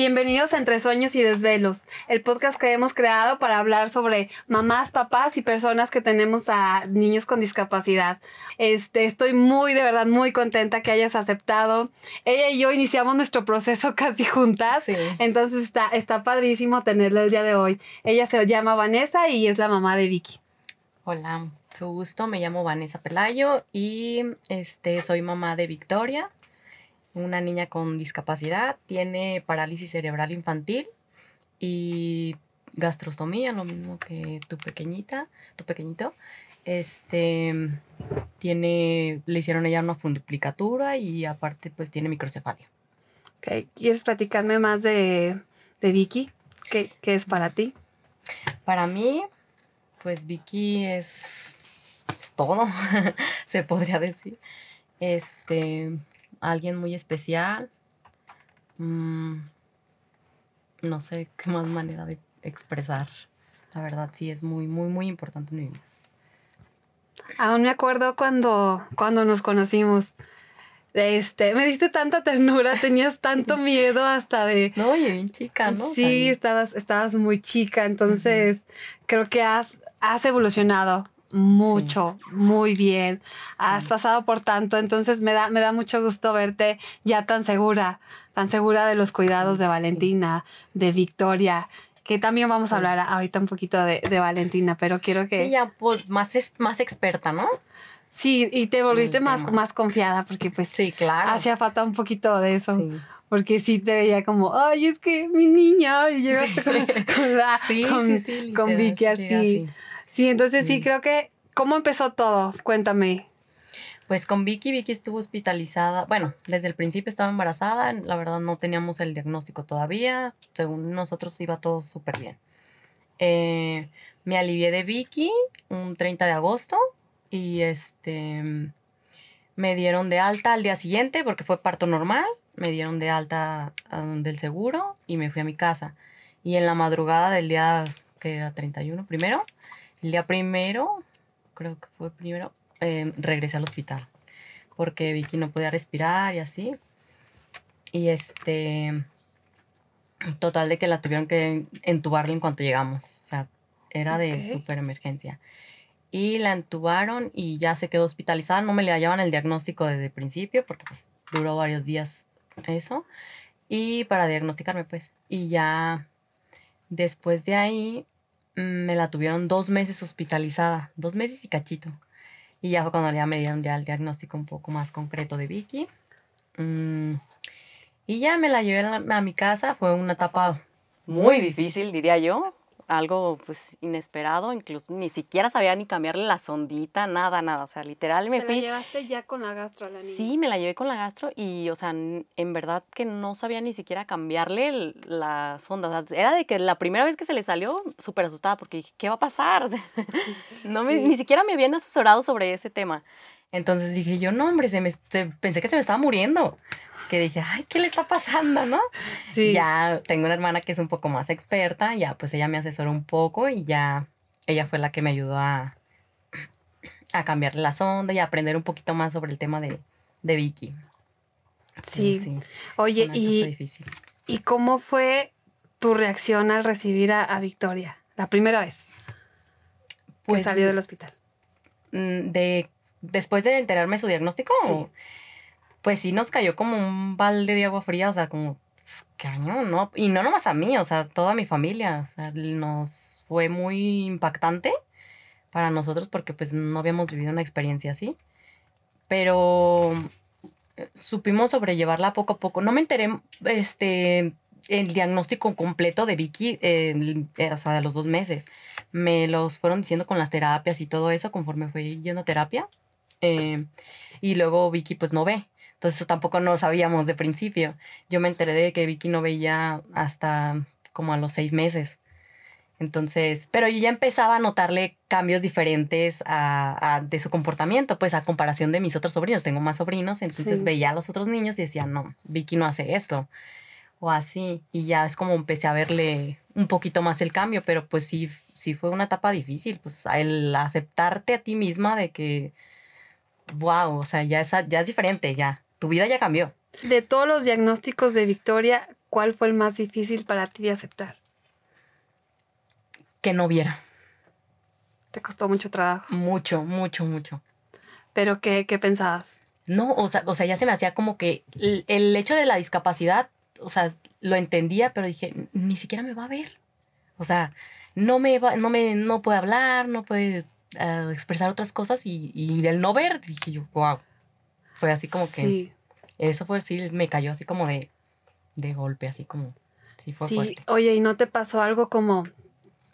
Bienvenidos a Entre Sueños y Desvelos, el podcast que hemos creado para hablar sobre mamás, papás y personas que tenemos a niños con discapacidad. Este, estoy muy, de verdad, muy contenta que hayas aceptado. Ella y yo iniciamos nuestro proceso casi juntas, entonces está, está padrísimo tenerla el día de hoy. Ella se llama Vanessa y es la mamá de Vicky. Hola, qué gusto, me llamo Vanessa Pelayo y este, soy mamá de Victoria una niña con discapacidad, tiene parálisis cerebral infantil y gastrostomía, lo mismo que tu pequeñita, tu pequeñito. Este tiene, le hicieron ella una funduplicatura y aparte pues tiene microcefalia. ¿Quieres platicarme más de, Vicky? ¿Qué, ¿Qué, es para ti? Para mí, pues Vicky es, es todo, se podría decir. Este, alguien muy especial. Mm, no sé qué más manera de expresar. La verdad, sí, es muy, muy, muy importante en mi vida. Aún me acuerdo cuando, cuando nos conocimos. Este, me diste tanta ternura, tenías tanto miedo hasta de. No, y bien chica, ¿no? Sí, estabas, estabas muy chica. Entonces, creo que has, has evolucionado mucho, muy bien. Has pasado por tanto, entonces me da, me da mucho gusto verte ya tan segura, tan segura de los cuidados de Valentina, de Victoria, que también vamos a hablar ahorita un poquito de, Valentina, pero quiero que... Sí, ya pues más, es, más experta, ¿no? Sí, y te volviste más, más confiada porque pues sí, claro. hacía falta un poquito de eso. Porque sí te veía como, ay, es que mi niña, y llegaste con, con, con Vicky así. Sí, entonces sí, creo que, ¿cómo empezó todo? Cuéntame. Pues con Vicky, Vicky estuvo hospitalizada. Bueno, desde el principio estaba embarazada. La verdad no teníamos el diagnóstico todavía. Según nosotros iba todo súper bien. Eh, me alivié de Vicky un 30 de agosto y este me dieron de alta al día siguiente porque fue parto normal. Me dieron de alta del seguro y me fui a mi casa. Y en la madrugada del día que era 31 primero, el día primero, creo que fue primero, em, regresé al hospital porque Vicky no podía respirar y así. Y este, total de que la tuvieron que entubarle en cuanto llegamos. O sea, era de súper emergencia. Y la entubaron y ya se quedó hospitalizada. No me le hallaban el diagnóstico desde el principio porque pues duró varios días eso. Y para diagnosticarme pues. Y ya después de ahí me la tuvieron dos meses hospitalizada, dos meses y cachito. Y ya fue cuando ya me dieron ya el diagnóstico un poco más concreto de Vicky. Mm, y ya me la llevé a mi casa, fue una etapa muy difícil, diría yo, algo pues inesperado, incluso ni siquiera sabía ni cambiarle la sondita, nada, nada, o sea, literal me ¿Te fui. la llevaste ya con la gastro la niña? Sí, me la llevé con la gastro y, o sea, en verdad que no sabía ni siquiera cambiarle la sonda, o sea, era de que la primera vez que se le salió, súper asustada porque dije, ¿qué va a pasar? no me, ni siquiera me habían asesorado sobre ese tema. Entonces dije yo, no, hombre, se me, pensé que se me estaba muriendo que dije, ay, ¿qué le está pasando, no? Sí. Ya tengo una hermana que es un poco más experta, ya pues ella me asesoró un poco y ya ella fue la que me ayudó a, a cambiarle la sonda y a aprender un poquito más sobre el tema de, Vicky. Sí. Oye, y, ¿y cómo fue tu reacción al recibir a, Victoria la primera vez pues, que salió del hospital? Mm, de, después de enterarme su diagnóstico. Sí pues sí nos cayó como un balde de agua fría, o sea, como pues, cañón, ¿no? Y no nomás a mí, o sea, toda mi familia, o sea, nos fue muy impactante para nosotros porque pues no habíamos vivido una experiencia así, pero eh, supimos sobrellevarla poco a poco. No me enteré, este, el diagnóstico completo de Vicky, eh, o sea, de los dos meses. Me los fueron diciendo con las terapias y todo eso conforme fui yendo a terapia. Eh, y luego Vicky pues no ve. Entonces eso tampoco no lo sabíamos de principio. Yo me enteré de que Vicky no veía hasta como a los seis meses. Entonces, pero yo ya empezaba a notarle cambios diferentes a, de su comportamiento, pues a comparación de mis otros sobrinos. Tengo más sobrinos, entonces veía a los otros niños y decía, no, Vicky no hace esto. O así. Y ya es como empecé a verle un poquito más el cambio, pero pues sí, sí fue una etapa difícil, pues el aceptarte a ti misma de que, wow, o sea, ya es, ya es diferente, ya tu vida ya cambió. De todos los diagnósticos de Victoria, ¿cuál fue el más difícil para ti de aceptar? Que no viera. ¿Te costó mucho trabajo? Mucho, mucho, mucho. ¿Pero qué, qué pensabas? No, o sea, o sea, ya se me hacía como que el, el hecho de la discapacidad, o sea, lo entendía, pero dije, ni siquiera me va a ver. O sea, no me va, no me, no puede hablar, no puede eh, expresar otras cosas y, y el no ver, dije yo, wow. Fue así como que, Sí, eso fue sí, me cayó así como de, de golpe, así como, sí fue sí. fuerte. Oye, ¿y no te pasó algo como,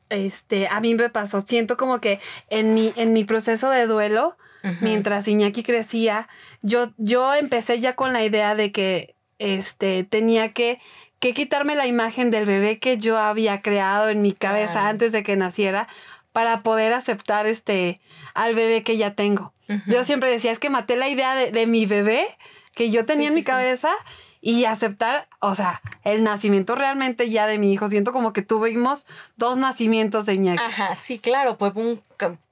este, a mí me pasó, siento como que en mi, en mi proceso de duelo, mientras Iñaki crecía, yo, yo empecé ya con la idea de que este, tenía que, que quitarme la imagen del bebé que yo había creado en mi cabeza Claro. antes de que naciera para poder aceptar este, al bebé que ya tengo. Yo siempre decía, es que maté la idea de, de mi bebé que yo tenía Sí, en mi sí, sí. cabeza y aceptar, o sea, el nacimiento realmente ya de mi hijo. Siento como que tuvimos dos nacimientos de Iñaki. Ajá, sí, claro, fue un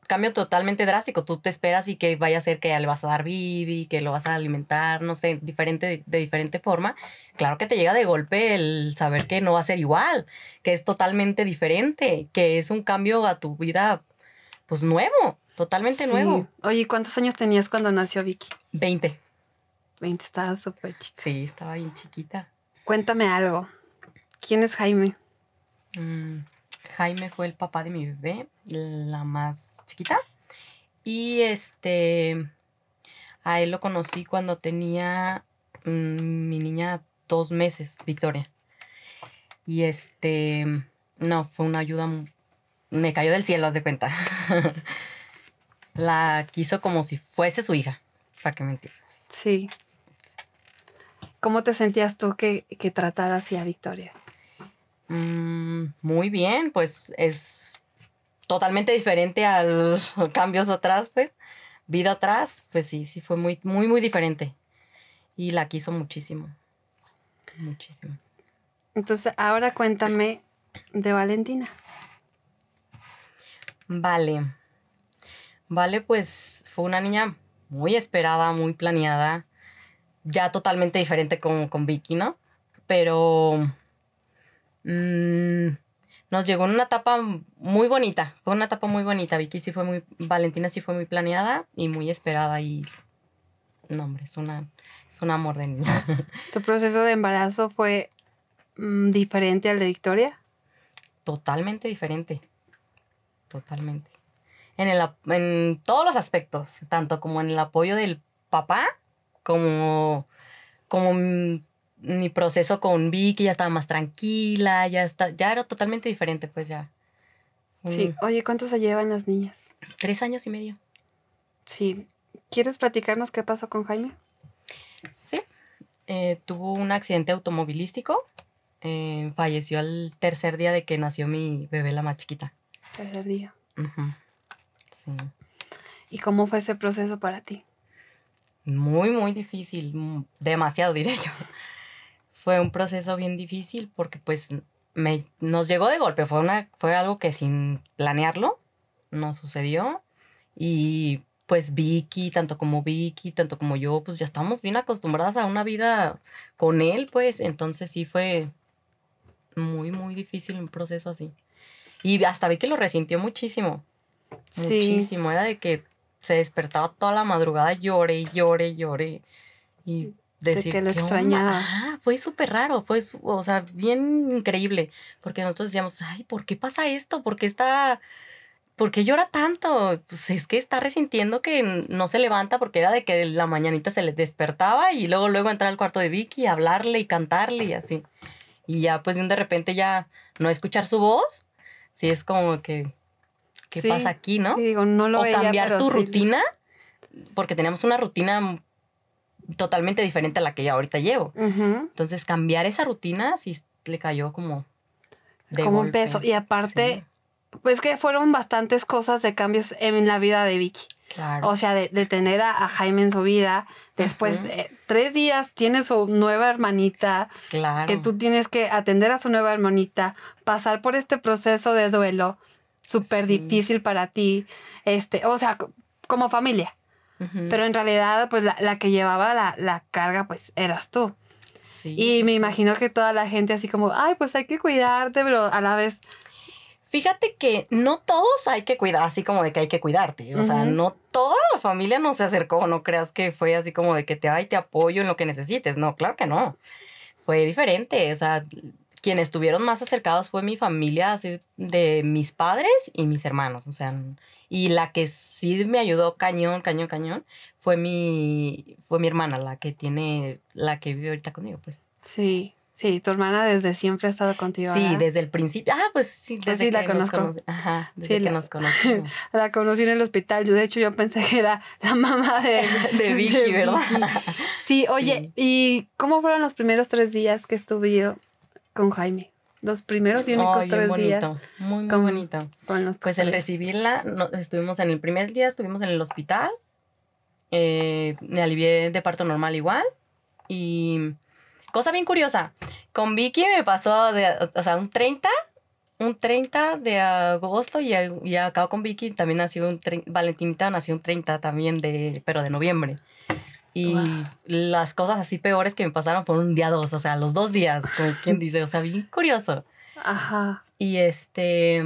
cambio totalmente drástico. Tú te esperas y que vaya a ser que le vas a dar bibi, que lo vas a alimentar, no sé, diferente, de diferente forma. Claro que te llega de golpe el saber que no va a ser igual, que es totalmente diferente, que es un cambio a tu vida, pues nuevo, totalmente Sí. nuevo. Oye, ¿cuántos años tenías cuando nació Vicky? 20. 20, estaba súper chica. Sí, estaba bien chiquita. Cuéntame algo. ¿Quién es Jaime? Mm, Jaime fue el papá de mi bebé, la más chiquita. Y este, a él lo conocí cuando tenía mm, mi niña dos meses, Victoria. Y este, no, fue una ayuda, me cayó del cielo, haz de cuenta. la quiso como si fuese su hija, para que me entiendas. Sí. ¿Cómo te sentías tú que, que tratara así a Victoria? Mm, muy bien, pues es totalmente diferente al cambios atrás, pues. Vida atrás, pues sí, sí fue muy, muy, muy diferente. Y la quiso muchísimo. Muchísimo. Entonces, ahora cuéntame de Valentina. Vale. Vale, pues fue una niña muy esperada, muy planeada. Ya totalmente diferente con, con Vicky, ¿no? Pero mm, nos llegó en una etapa muy bonita. Fue una etapa muy bonita. Vicky sí fue muy. Valentina sí fue muy planeada y muy esperada. Y. No, hombre, es una. Es un amor de niña. ¿Tu proceso de embarazo fue mm, diferente al de Victoria? totalmente diferente. Totalmente. En, el, en todos los aspectos, tanto como en el apoyo del papá, como, como m- mi proceso con Vicky, ya estaba más tranquila, ya, está, ya era totalmente diferente, pues ya. Sí. Oye, ¿cuántos se llevan las niñas? Tres años y medio. Sí. ¿Quieres platicarnos qué pasó con Jaime? Sí. Eh, tuvo un accidente automovilístico. eh, falleció al tercer día de que nació mi bebé, la más chiquita. Tercer día. Sí. ¿Y cómo fue ese proceso para ti? Muy, muy difícil, mm, demasiado diré yo. Fue un proceso bien difícil porque pues me, nos llegó de golpe, fue, una, fue algo que sin planearlo nos sucedió y pues Vicky, tanto como Vicky, tanto como yo, pues ya estamos bien acostumbradas a una vida con él, pues entonces sí fue muy, muy difícil un proceso así. Y hasta Vicky lo resintió muchísimo. Sí. Muchísimo. Era de que se despertaba toda la madrugada, llore y llore y decir que lo extrañaba. Ajá, fue súper raro, fue, o sea, bien increíble. Porque nosotros decíamos, ay, ¿por qué pasa esto? ¿Por qué está.? ¿Por qué llora tanto? Pues es que está resintiendo que no se levanta porque era de que la mañanita se le despertaba y luego luego entrar al cuarto de Vicky, hablarle y cantarle y así. Y ya pues de un de repente ya no escuchar su voz, sí es como que ¿qué Sí, pasa aquí, no? Sí, digo, no lo o veía, cambiar tu sí, rutina, porque teníamos una rutina totalmente diferente a la que yo ahorita llevo. Entonces, cambiar esa rutina sí le cayó como de como un peso. Y aparte, Sí, pues que fueron bastantes cosas de cambios en la vida de Vicky. claro. O sea, de, de tener a, a Jaime en su vida. Después, Ujú. eh, tres días tiene su nueva hermanita, claro. que tú tienes que atender a su nueva hermanita, pasar por este proceso de duelo súper Sí. difícil para ti, este, o sea, co- como familia. Ujú. Pero en realidad, pues la, la que llevaba la, la carga, pues eras tú. Sí, y me sí. imagino que toda la gente así como, ay, pues hay que cuidarte, pero a la vez, Fíjate que no todos hay que cuidar, así como de que hay que cuidarte. O sea, Ujú. no toda la familia no se acercó. No creas que fue así como de que te, ay, te apoyo en lo que necesites. No, claro que no. Fue diferente. O sea, quienes estuvieron más acercados fue mi familia, así de mis padres y mis hermanos. O sea, y la que sí me ayudó cañón, cañón, cañón, fue mi, fue mi hermana, la que tiene, la que vive ahorita conmigo, pues. sí, sí, tu hermana desde siempre ha estado contigo. Sí, ¿verdad? desde el principio. Ah, pues sí, Pues desde sí, la que nos conozco. Ajá, desde Sí, que la- nos conocimos. La conocí en el hospital. Yo, de hecho, yo pensé que era la mamá de, De Vicky, ¿verdad? Sí, oye, ¿y cómo fueron los primeros tres días que estuvieron con Jaime? Los primeros y únicos bien tres bonito, días muy, muy con- bonito. con los Pues el recibirla, no- estuvimos en el primer día, estuvimos en el hospital, eh, me alivié de parto normal igual y cosa bien curiosa, con Vicky me pasó de, o sea, un 30, un 30 de agosto y, y acá con Vicky también nació un, Valentinita nació un 30 también de, pero de noviembre. Y Wow. las cosas así peores que me pasaron fueron un día dos, o sea, los dos días, como quien dice, o sea, bien curioso. Ajá. Y este.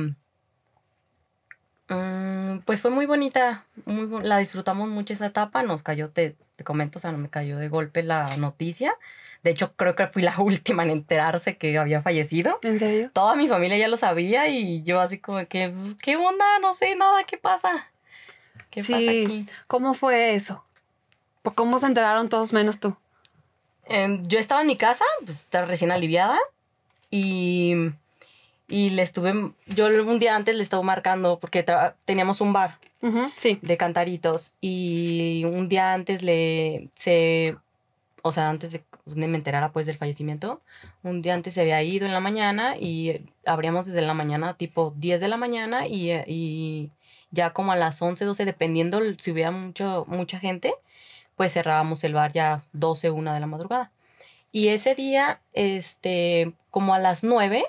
mm, pues fue muy bonita. Muy, la disfrutamos mucho esa etapa. Nos cayó, te, te comento, o sea, no me cayó de golpe la noticia. De hecho, creo que fui la última en enterarse que había fallecido. ¿En serio? Toda mi familia ya lo sabía y yo así como que, pues, ¿qué onda? No sé nada, ¿qué pasa? ¿Qué pasa Sí. aquí? ¿Cómo fue eso? ¿Por ¿Cómo se enteraron todos menos tú? Em, yo estaba en mi casa, pues estaba recién aliviada y, y le estuve, yo un día antes le estaba marcando porque teníamos un bar Sí. de cantaritos y un día antes le, se, o sea, antes de que me enterara pues del fallecimiento, un día antes se había ido en la mañana y abríamos desde la mañana, tipo 10 de la mañana y, y ya como a las 11, 12, dependiendo si hubiera mucho, mucha gente, pues cerrábamos el bar ya 12, 1 de la madrugada. Y ese día, este, como a las 9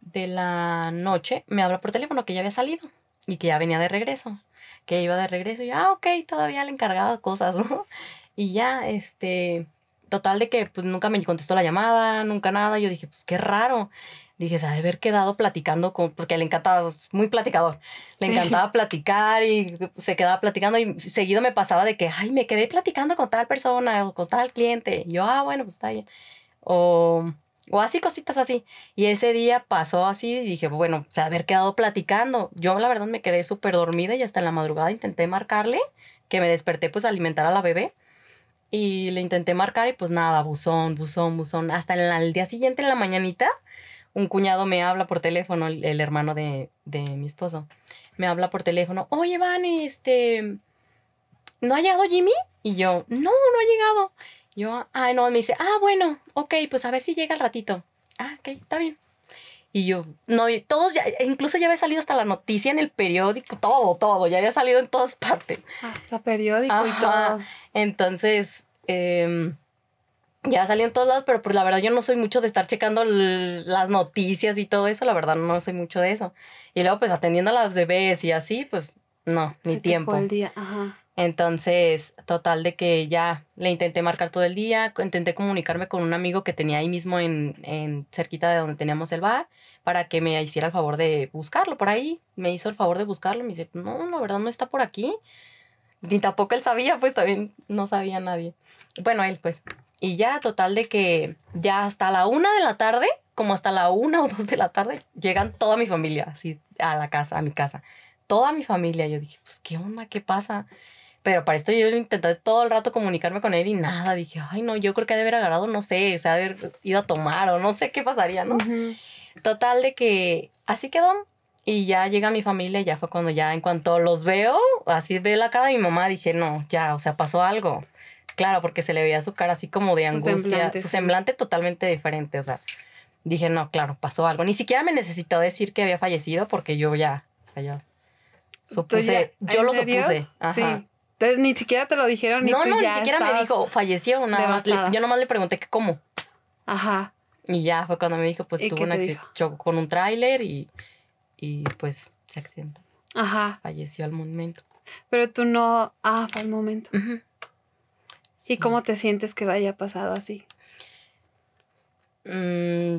de la noche, me habla por teléfono que ya había salido y que ya venía de regreso, que iba de regreso. Y yo, ah, ok, todavía le encargaba cosas, ¿no? Y ya, este, total de que pues nunca me contestó la llamada, nunca nada. Yo dije, pues qué raro. Dije, se ha de haber quedado platicando con, porque le encantaba, es muy platicador. Le Sí. encantaba platicar y se quedaba platicando y seguido me pasaba de que, ay, me quedé platicando con tal persona o con tal cliente. Y yo, ah, bueno, pues está bien. O, o así, cositas así. Y ese día pasó así y dije, bueno, se ha de haber quedado platicando. Yo la verdad me quedé súper dormida y hasta en la madrugada intenté marcarle, que me desperté pues a alimentar a la bebé. Y le intenté marcar y pues nada, buzón, buzón, buzón. Hasta en la- el día siguiente, en la mañanita, un cuñado me habla por teléfono, el, el hermano de, de mi esposo. Me habla por teléfono, oye, Van, este, ¿no ha llegado Jimmy? Y yo, no, no ha llegado. Yo, ay, no, me dice, ah, bueno, ok, pues a ver si llega al ratito. Ah, ok, está bien. Y yo, no, todos ya, incluso ya había salido hasta la noticia en el periódico, todo, todo, ya había salido en todas partes. Hasta periódico y todo. Entonces, em, ya salió en todos lados, pero pues la verdad yo no soy mucho de estar checando las noticias y todo eso, la verdad no soy mucho de eso. Y luego pues atendiendo a las bebés y así, pues no, ni Se te tiempo. fue el día. Ajá. Entonces, total de que ya le intenté marcar todo el día, intenté comunicarme con un amigo que tenía ahí mismo en, en cerquita de donde teníamos el bar para que me hiciera el favor de buscarlo por ahí. Me hizo el favor de buscarlo, me dice, no, la verdad no está por aquí. Ni tampoco él sabía, pues también no sabía nadie. Bueno, él pues. Y ya, total de que ya hasta la una de la tarde, como hasta la una o dos de la tarde, llegan toda mi familia, así, a la casa, a mi casa. Toda mi familia. Yo dije, pues, ¿qué onda? ¿Qué pasa? Pero para esto yo intenté todo el rato comunicarme con él y nada. Dije, ay, no, yo creo que ha de haber agarrado, no sé, se ha de haber ido a tomar o no sé qué pasaría, ¿no? Ujú. Total de que así quedó. Y ya llega mi familia, ya fue cuando ya en cuanto los veo, así ve la cara de mi mamá, dije, no, ya, o sea, pasó algo. Claro, porque se le veía su cara así como de Su angustia, semblante, su sí. semblante totalmente diferente, o sea, dije, no, claro, pasó algo. Ni siquiera me necesitó decir que había fallecido porque yo ya, o sea, ya supuse, ¿Tú ya- yo lo serio? supuse. Ajá. Sí. Entonces ni siquiera te lo dijeron ni No, tú no, ni ya siquiera me dijo, falleció, nada más. le- yo nomás le pregunté que cómo. Ajá. Y ya fue cuando me dijo, pues ¿Y tuvo un te accidente, chocó con un tráiler y, y pues se accidentó. Ajá. Falleció al momento. Pero tú no. Ah, fue el momento. Ujú. ¿Y cómo te sientes que vaya pasado así? Mm,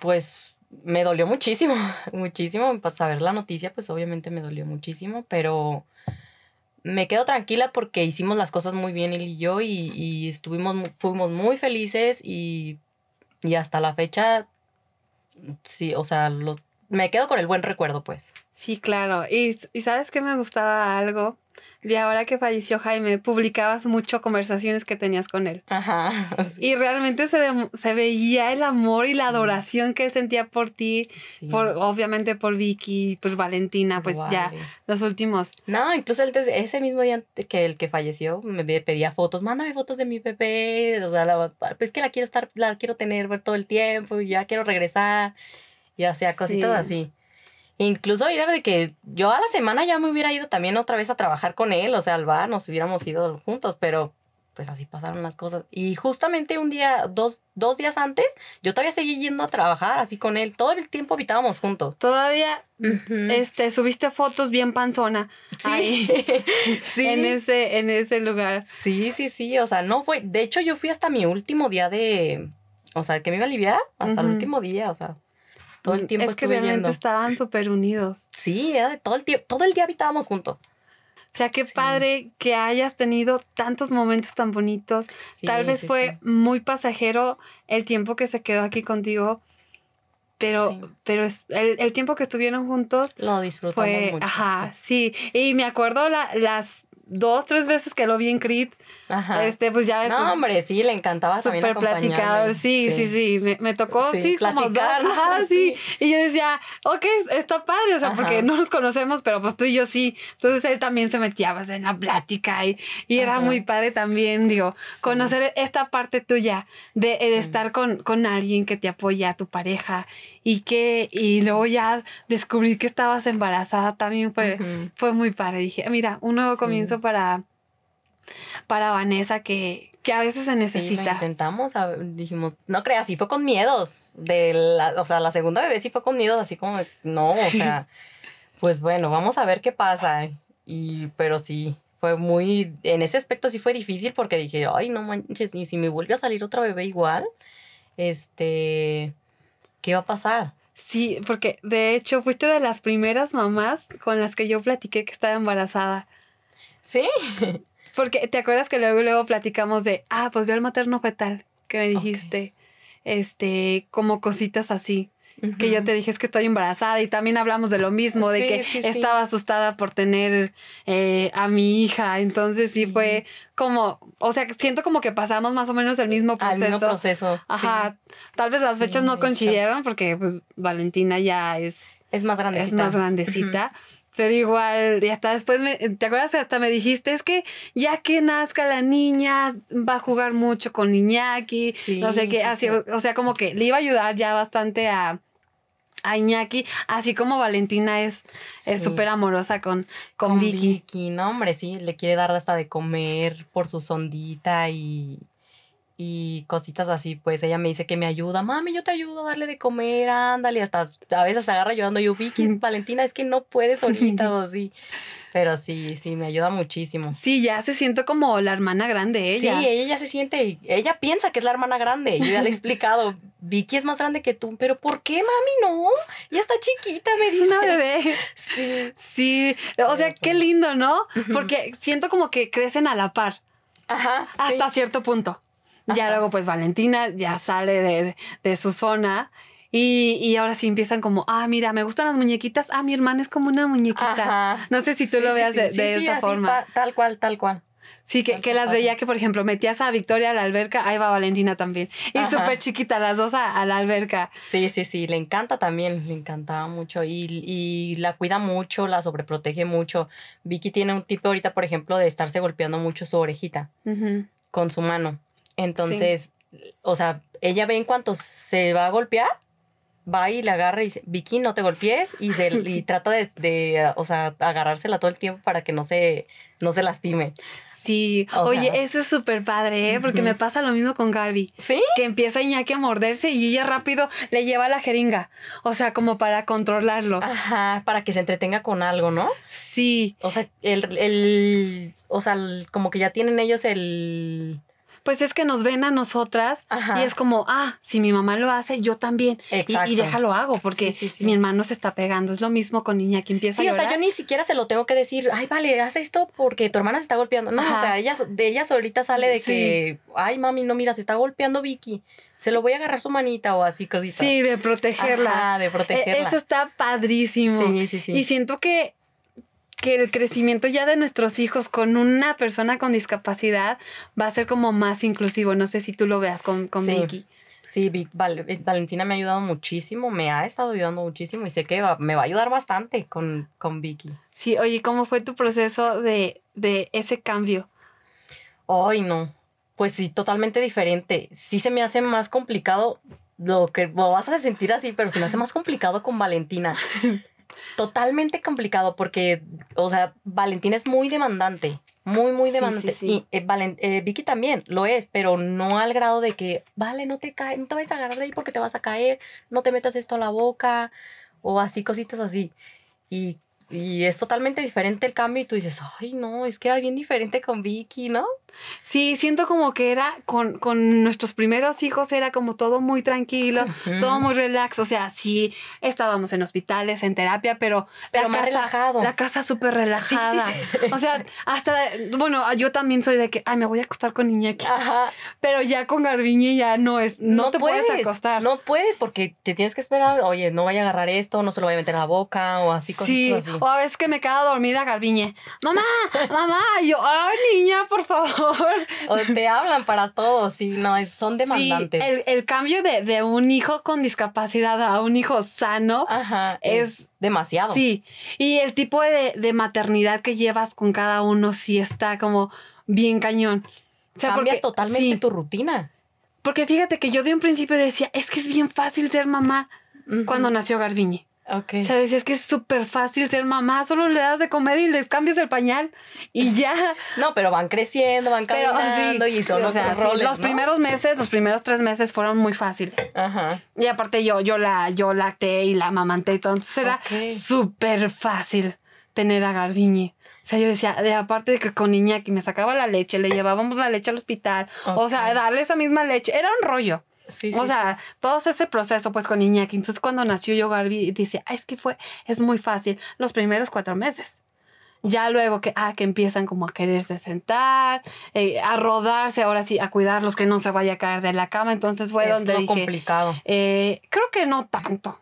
pues me dolió muchísimo, muchísimo. Para saber la noticia, pues obviamente me dolió muchísimo, pero me quedo tranquila porque hicimos las cosas muy bien él y yo y, y estuvimos, fuimos muy felices y, y hasta la fecha, sí, o sea, los, me quedo con el buen recuerdo, pues. Sí, claro. Y, y sabes que me gustaba algo y ahora que falleció Jaime, publicabas mucho conversaciones que tenías con él. Ajá. Y realmente se, se, veía el amor y la adoración que él sentía por ti, por, obviamente por Vicky, pues Valentina, pues ya los últimos. No, incluso él, ese mismo día que el que falleció me pedía fotos, mándame fotos de mi bebé, o sea, pues que la quiero estar, la quiero tener todo el tiempo, ya quiero regresar, y hacía cositas así. Incluso era de que yo a la semana ya me hubiera ido también otra vez a trabajar con él, o sea, al bar, nos hubiéramos ido juntos, pero pues así pasaron las cosas. Y justamente un día, dos, dos días antes, yo todavía seguí yendo a trabajar así con él. Todo el tiempo habitábamos juntos. Todavía, este, subiste fotos bien panzona. Sí. sí. En ese, en ese lugar. Sí, sí, sí. O sea, no fue. De hecho, yo fui hasta mi último día de. O sea, que me iba a aliviar hasta el último día. O sea, todo el tiempo Es que realmente estaban súper unidos. Sí, era de todo el tiempo, todo el día habitábamos juntos. O sea, qué padre que hayas tenido tantos momentos tan bonitos. Tal vez fue muy pasajero el tiempo que se quedó aquí contigo, pero, pero el, el, tiempo que estuvieron juntos. Lo disfrutamos fue, mucho. Ajá, sí. Y me acuerdo la, las dos, tres veces que lo vi en Creed. Ajá. Este, pues ya. No, hombre, sí, le encantaba también. Súper platicador, sí, sí, sí, Me, me, tocó, sí, como dos, ajá, sí. Y yo decía, ok, está padre, o sea, porque no nos conocemos, pero pues tú y yo sí. Entonces él también se metía pues, en la plática y, y era muy padre también, digo, conocer esta parte tuya de, de estar con, con alguien que te apoya, tu pareja, y que, y luego ya descubrir que estabas embarazada también fue, fue muy padre. Dije, mira, un nuevo comienzo para, para Vanessa que, que a veces se necesita. Sí, intentamos, dijimos, no creas, sí fue con miedos. De la, o sea, la segunda bebé sí fue con miedos, así como, no, o sea, pues bueno, vamos a ver qué pasa. Y, pero sí, fue muy, en ese aspecto sí fue difícil porque dije, ay, no manches, y si me vuelve a salir otra bebé igual, este, ¿qué va a pasar? Sí, porque de hecho fuiste de las primeras mamás con las que yo platiqué que estaba embarazada. Sí. Porque te acuerdas que luego luego platicamos de, ah, pues veo el materno fetal que me dijiste. Este, como cositas así. Que yo te dije es que estoy embarazada y también hablamos de lo mismo, de que estaba asustada por tener eh, a mi hija. Entonces sí. fue como, o sea, siento como que pasamos más o menos el mismo proceso. El mismo proceso. Ajá. Tal vez las fechas no coincidieron porque pues Valentina ya es... Es más grandecita. Es más grandecita. Pero igual, y hasta después, me, ¿te acuerdas? Hasta me dijiste, es que ya que nazca la niña, va a jugar mucho con Iñaki, no sé qué, así, o sea, como que le iba a ayudar ya bastante a, a Iñaki, así como Valentina es súper amorosa con, con, Vicky. Vicky. No, hombre, sí, le quiere dar hasta de comer por su sondita y y cositas así, pues ella me dice que me ayuda, mami, yo te ayudo a darle de comer, ándale, hasta a veces se agarra llorando, yo, Vicky, Valentina, es que no puedes ahorita o así, pero sí, sí, me ayuda muchísimo. Sí, ya se siente como la hermana grande ella. Sí, ella ya se siente, ella piensa que es la hermana grande, yo ya le he explicado, Vicky es más grande que tú, pero ¿por qué, mami, no? Ya está chiquita, me dice. Es una bebé. Sí. Sí, o sea, qué lindo, ¿no? Porque siento como que crecen a la par. Ajá. Hasta cierto punto. Ya luego, pues Valentina ya sale de, de su zona. Y, y, ahora sí empiezan como, ah, mira, me gustan las muñequitas. Ah, mi hermana es como una muñequita. No sé si tú lo veas de, esa forma. tal cual, tal cual. Sí, que, que las veía que, por ejemplo, metías a Victoria a la alberca, ahí va Valentina también. Y súper chiquita, las dos a, la alberca. Sí, sí, sí, le encanta también, le encantaba mucho y, y, la cuida mucho, la sobreprotege mucho. Vicky tiene un tipo ahorita, por ejemplo, de estarse golpeando mucho su orejita con su mano. Entonces, o sea, ella ve en cuanto se va a golpear, va y le agarra y dice, Vicky, no te golpees, y, se, y trata de, o sea, agarrársela todo el tiempo para que no se, no se lastime. Sí, oye, eso es súper padre, ¿eh? porque me pasa lo mismo con Garby. Sí. Que empieza Iñaki a morderse y ella rápido le lleva la jeringa, o sea, como para controlarlo. Ajá, para que se entretenga con algo, ¿no? Sí. O sea, el, el o sea, como que ya tienen ellos el Pues es que nos ven a nosotras Ajá. y es como, ah, si mi mamá lo hace, yo también. Y- Exacto. Y, déjalo hago porque Sí, sí, sí. mi hermano se está pegando. Es lo mismo con niña que empieza Sí, a o sea, yo ni siquiera se lo tengo que decir, ay, vale, haz esto porque tu hermana se está golpeando. No, Ajá. o sea, ella, de ella solita sale de Sí. que, ay, mami, no, mira, se está golpeando Vicky. Se lo voy a agarrar su manita o así cositas. Sí, de protegerla. Ajá, de E- protegerla. Eso está padrísimo. Sí, sí, sí. Y siento que, que el crecimiento ya de nuestros hijos con una persona con discapacidad va a ser como más inclusivo. No sé si tú lo veas con, con Sí. Vicky. Sí, Val- eh, Valentina me ha ayudado muchísimo, me ha estado ayudando muchísimo y sé que va- me va a ayudar bastante con, con Vicky. Sí, oye, ¿cómo fue tu proceso de, de ese cambio? Ay, no. Pues sí, totalmente diferente. Sí se me hace más complicado lo que lo vas a sentir así, pero se me hace más complicado con Valentina. Totalmente complicado porque, o sea, Valentina es muy demandante, muy, muy Sí, demandante. sí, sí. Y eh, Valen- eh, Vicky también lo es, pero no al grado de que, vale, no te caes, no te vayas a agarrar de ahí porque te vas a caer, no te metas esto a la boca o así, cositas así. Y, y es totalmente diferente el cambio y tú dices, ay, no, es que era bien diferente con Vicky, ¿no? Sí, siento como que era con, con nuestros primeros hijos, era como todo muy tranquilo, todo muy relax. O sea, sí, estábamos en hospitales, en terapia, pero, Pero la más casa, relajado. La casa súper relajada. sí. O sea, hasta, bueno, yo también soy de que, ay, me voy a acostar con Iñaki. Ajá. Pero ya con Garbiñe ya no es, no, te puedes, acostar. No puedes porque te tienes que esperar. Oye, no vaya a agarrar esto, no se lo vaya a meter a la boca o así Sí, cositas así. O a veces que me queda dormida Garbiñe. Mamá, mamá, y yo, ay, niña, por favor. O te hablan para todo, sí, no, es- son demandantes. Sí, el, el cambio de, de un hijo con discapacidad a un hijo sano. Ajá, es- es, demasiado. Sí, y el tipo de, de maternidad que llevas con cada uno sí está como bien cañón. O sea, Cambias porque- totalmente sí, tu rutina. Porque fíjate que yo de un principio decía, es que es bien fácil ser mamá cuando nació Garbiñe. Ok. O sea, decía, es que es súper fácil ser mamá, solo le das de comer y les cambias el pañal y ya. No, pero van creciendo, van Pero caminando sí, y son o sea, sí, los ¿no? primeros meses, los primeros tres meses fueron muy fáciles. Ajá. Y aparte yo, yo la, yo lacté y la amamanté, entonces era Ok. súper fácil tener a Garbiñe. O sea, yo decía, de aparte de que con Iñaki me sacaba la leche, le llevábamos la leche al hospital, o sea, darle esa misma leche, era un rollo. Sí, sí, o sea, todo ese proceso pues con Iñaki. Entonces cuando nació yo Garbi, dice, "Ah, es que fue, es muy fácil los primeros cuatro meses. Ya luego que, ah, que empiezan como a quererse sentar, eh, a rodarse, ahora sí, a cuidarlos, que no se vaya a caer de la cama. Entonces fue es donde lo dije, complicado. eh, creo que no tanto.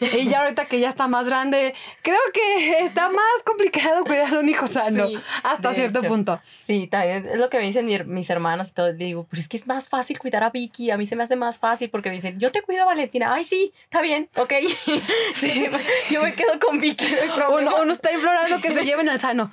Y ya ahorita que ya está más grande, creo que está más complicado cuidar a un hijo sano. Sí, hasta cierto hecho. punto. Sí, también es lo que me dicen mi- mis hermanas y todo. Le digo, pero es que es más fácil cuidar a Vicky. A mí se me hace más fácil porque me dicen, yo te cuido a Valentina. Ay, sí, está bien, ok. Sí, yo me quedo con Vicky, no. Uno, uno está implorando que se lleven al sano.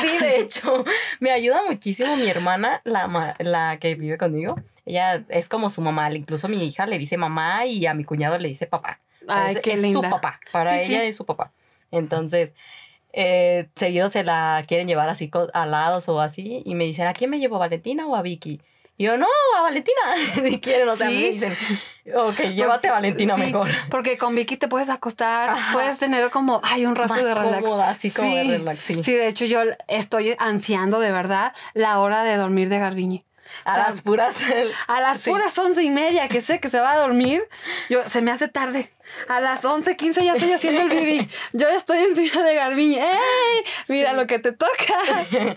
Sí, de hecho, me ayuda muchísimo mi hermana, la, la que vive conmigo. Ella es como su mamá. Incluso mi hija le dice mamá y a mi cuñado le dice papá. Ay, es, qué es linda. su papá. Para Sí, ella sí. es su papá. Entonces, eh, seguido se la quieren llevar así alados o así. Y me dicen, ¿a quién me llevo? ¿A Valentina o a Vicky? Y yo, no, a Valentina. Y quieren, o sea, Sí. me dicen, ok, llévate a Valentina mejor. Porque con Vicky te puedes acostar, Ajá. puedes tener como, ay, un rato Más de relax. cómoda, así como de relax, sí. Sí, de hecho yo estoy ansiando de verdad la hora de dormir de Garbiñe. A O sea, las puras. A las Sí. puras once y media que sé que se va a dormir, yo se me hace tarde. A las once quince ya estoy haciendo el bibi. Yo estoy encima de Garbiñe. ¡Ey! Mira Sí. lo que te toca.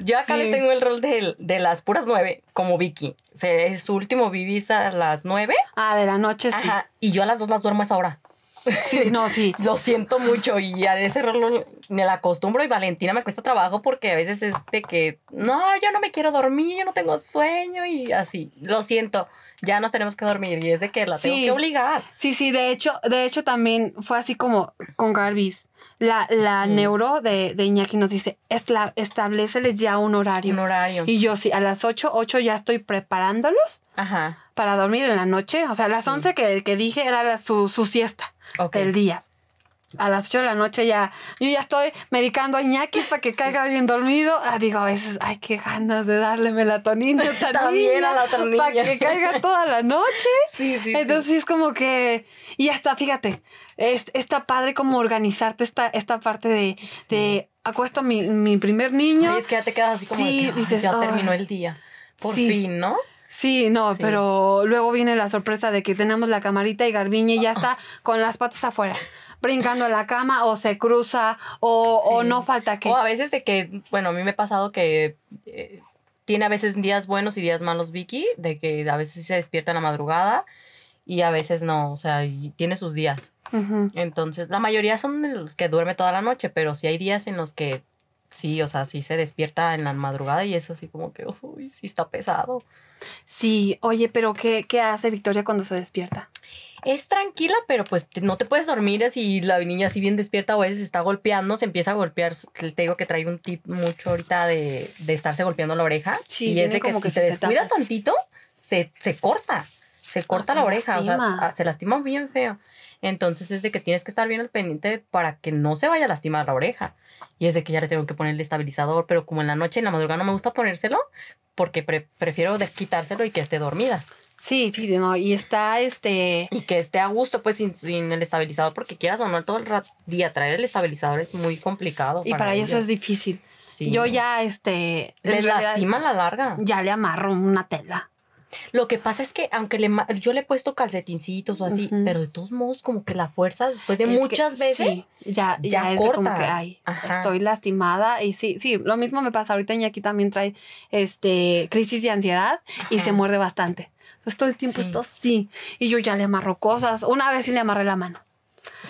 Yo acá Sí. les tengo el rol de, de las puras nueve, como Vicky. Se, es su último bibis a las nueve. Ah, de la noche sí. Ajá. Y yo a las dos las duermo a esa hora. Sí, no, sí. Lo siento mucho y a ese rol lo- me la acostumbro y Valentina me cuesta trabajo porque a veces es de que, no, yo no me quiero dormir, yo no tengo sueño y así. Lo siento, ya nos tenemos que dormir y es de que la tengo Sí. que obligar. Sí, sí, de hecho, de hecho también fue así como con Garbis. La, la Sí. neuro de, de Iñaki nos dice, "Esla- estableceles ya un horario. Un horario. Y yo sí, a las 8, 8 ya estoy preparándolos Ajá. para dormir en la noche. O sea, a las Sí. 11 que, que dije era la- su, su siesta Ok. del día. A las 8 de la noche ya, yo ya estoy medicando a Iñaki para que caiga bien dormido. Ah, digo, a veces, ay, qué ganas de darle melatonina También a la otra niña. Para que caiga toda la noche. Sí, sí. Entonces sí es como que, y hasta fíjate, es, está padre como organizarte esta, esta parte de, de acuesto a mi, mi primer niño. Ay, es que ya te quedas así como de Sí, que, ay, dices, ya terminó el día. Por Sí. fin, ¿no? Sí, no, Sí. pero luego viene la sorpresa de que tenemos la camarita y Garbiñe ya está con las patas afuera, brincando en la cama o se cruza o, o no falta que... O a veces de que, bueno, a mí me ha pasado que eh, tiene a veces días buenos y días malos Vicky, de que a veces se despierta en la madrugada y a veces no, o sea, y tiene sus días. Entonces, la mayoría son los que duerme toda la noche, pero sí hay días en los que sí, o sea, sí se despierta en la madrugada y eso así como que, uy, sí está pesado. Sí, oye, pero ¿qué, ¿qué hace Victoria cuando se despierta? Es tranquila, pero pues te- no te puedes dormir si la niña así bien despierta o a veces está golpeando, se empieza a golpear. Te digo que trae un tip mucho ahorita de, de estarse golpeando la oreja. Sí, y es de que como que si te descuidas etapas. tantito, se, se corta. Se corta se la oreja, o sea, ah, se lastima bien feo. Entonces es de que tienes que estar bien al pendiente para que no se vaya a lastimar la oreja. Y es de que ya le tengo que poner el estabilizador, pero como en la noche, en la madrugada no me gusta ponérselo, porque pre- prefiero de quitárselo y que esté dormida. Sí, sí, no, y está este... Y que esté a gusto, pues sin, sin el estabilizador, porque quieras o no, todo el día traer el estabilizador es muy complicado. Y para ellos ellos. es difícil. Sí. Yo ya, este... Les realidad, lastima la larga. Ya le amarro una tela. Lo que pasa es que, aunque le yo le he puesto calcetincitos o así, pero de todos modos, como que la fuerza, después de Es que muchas veces, sí, ya, ya de como corta. que, ay, estoy lastimada. Y sí, sí, lo mismo me pasa. Ahorita Iñaki también trae este, crisis de ansiedad y se muerde bastante. Entonces todo el tiempo Sí. está así. Y yo ya le amarro cosas. Una vez sí le amarré la mano.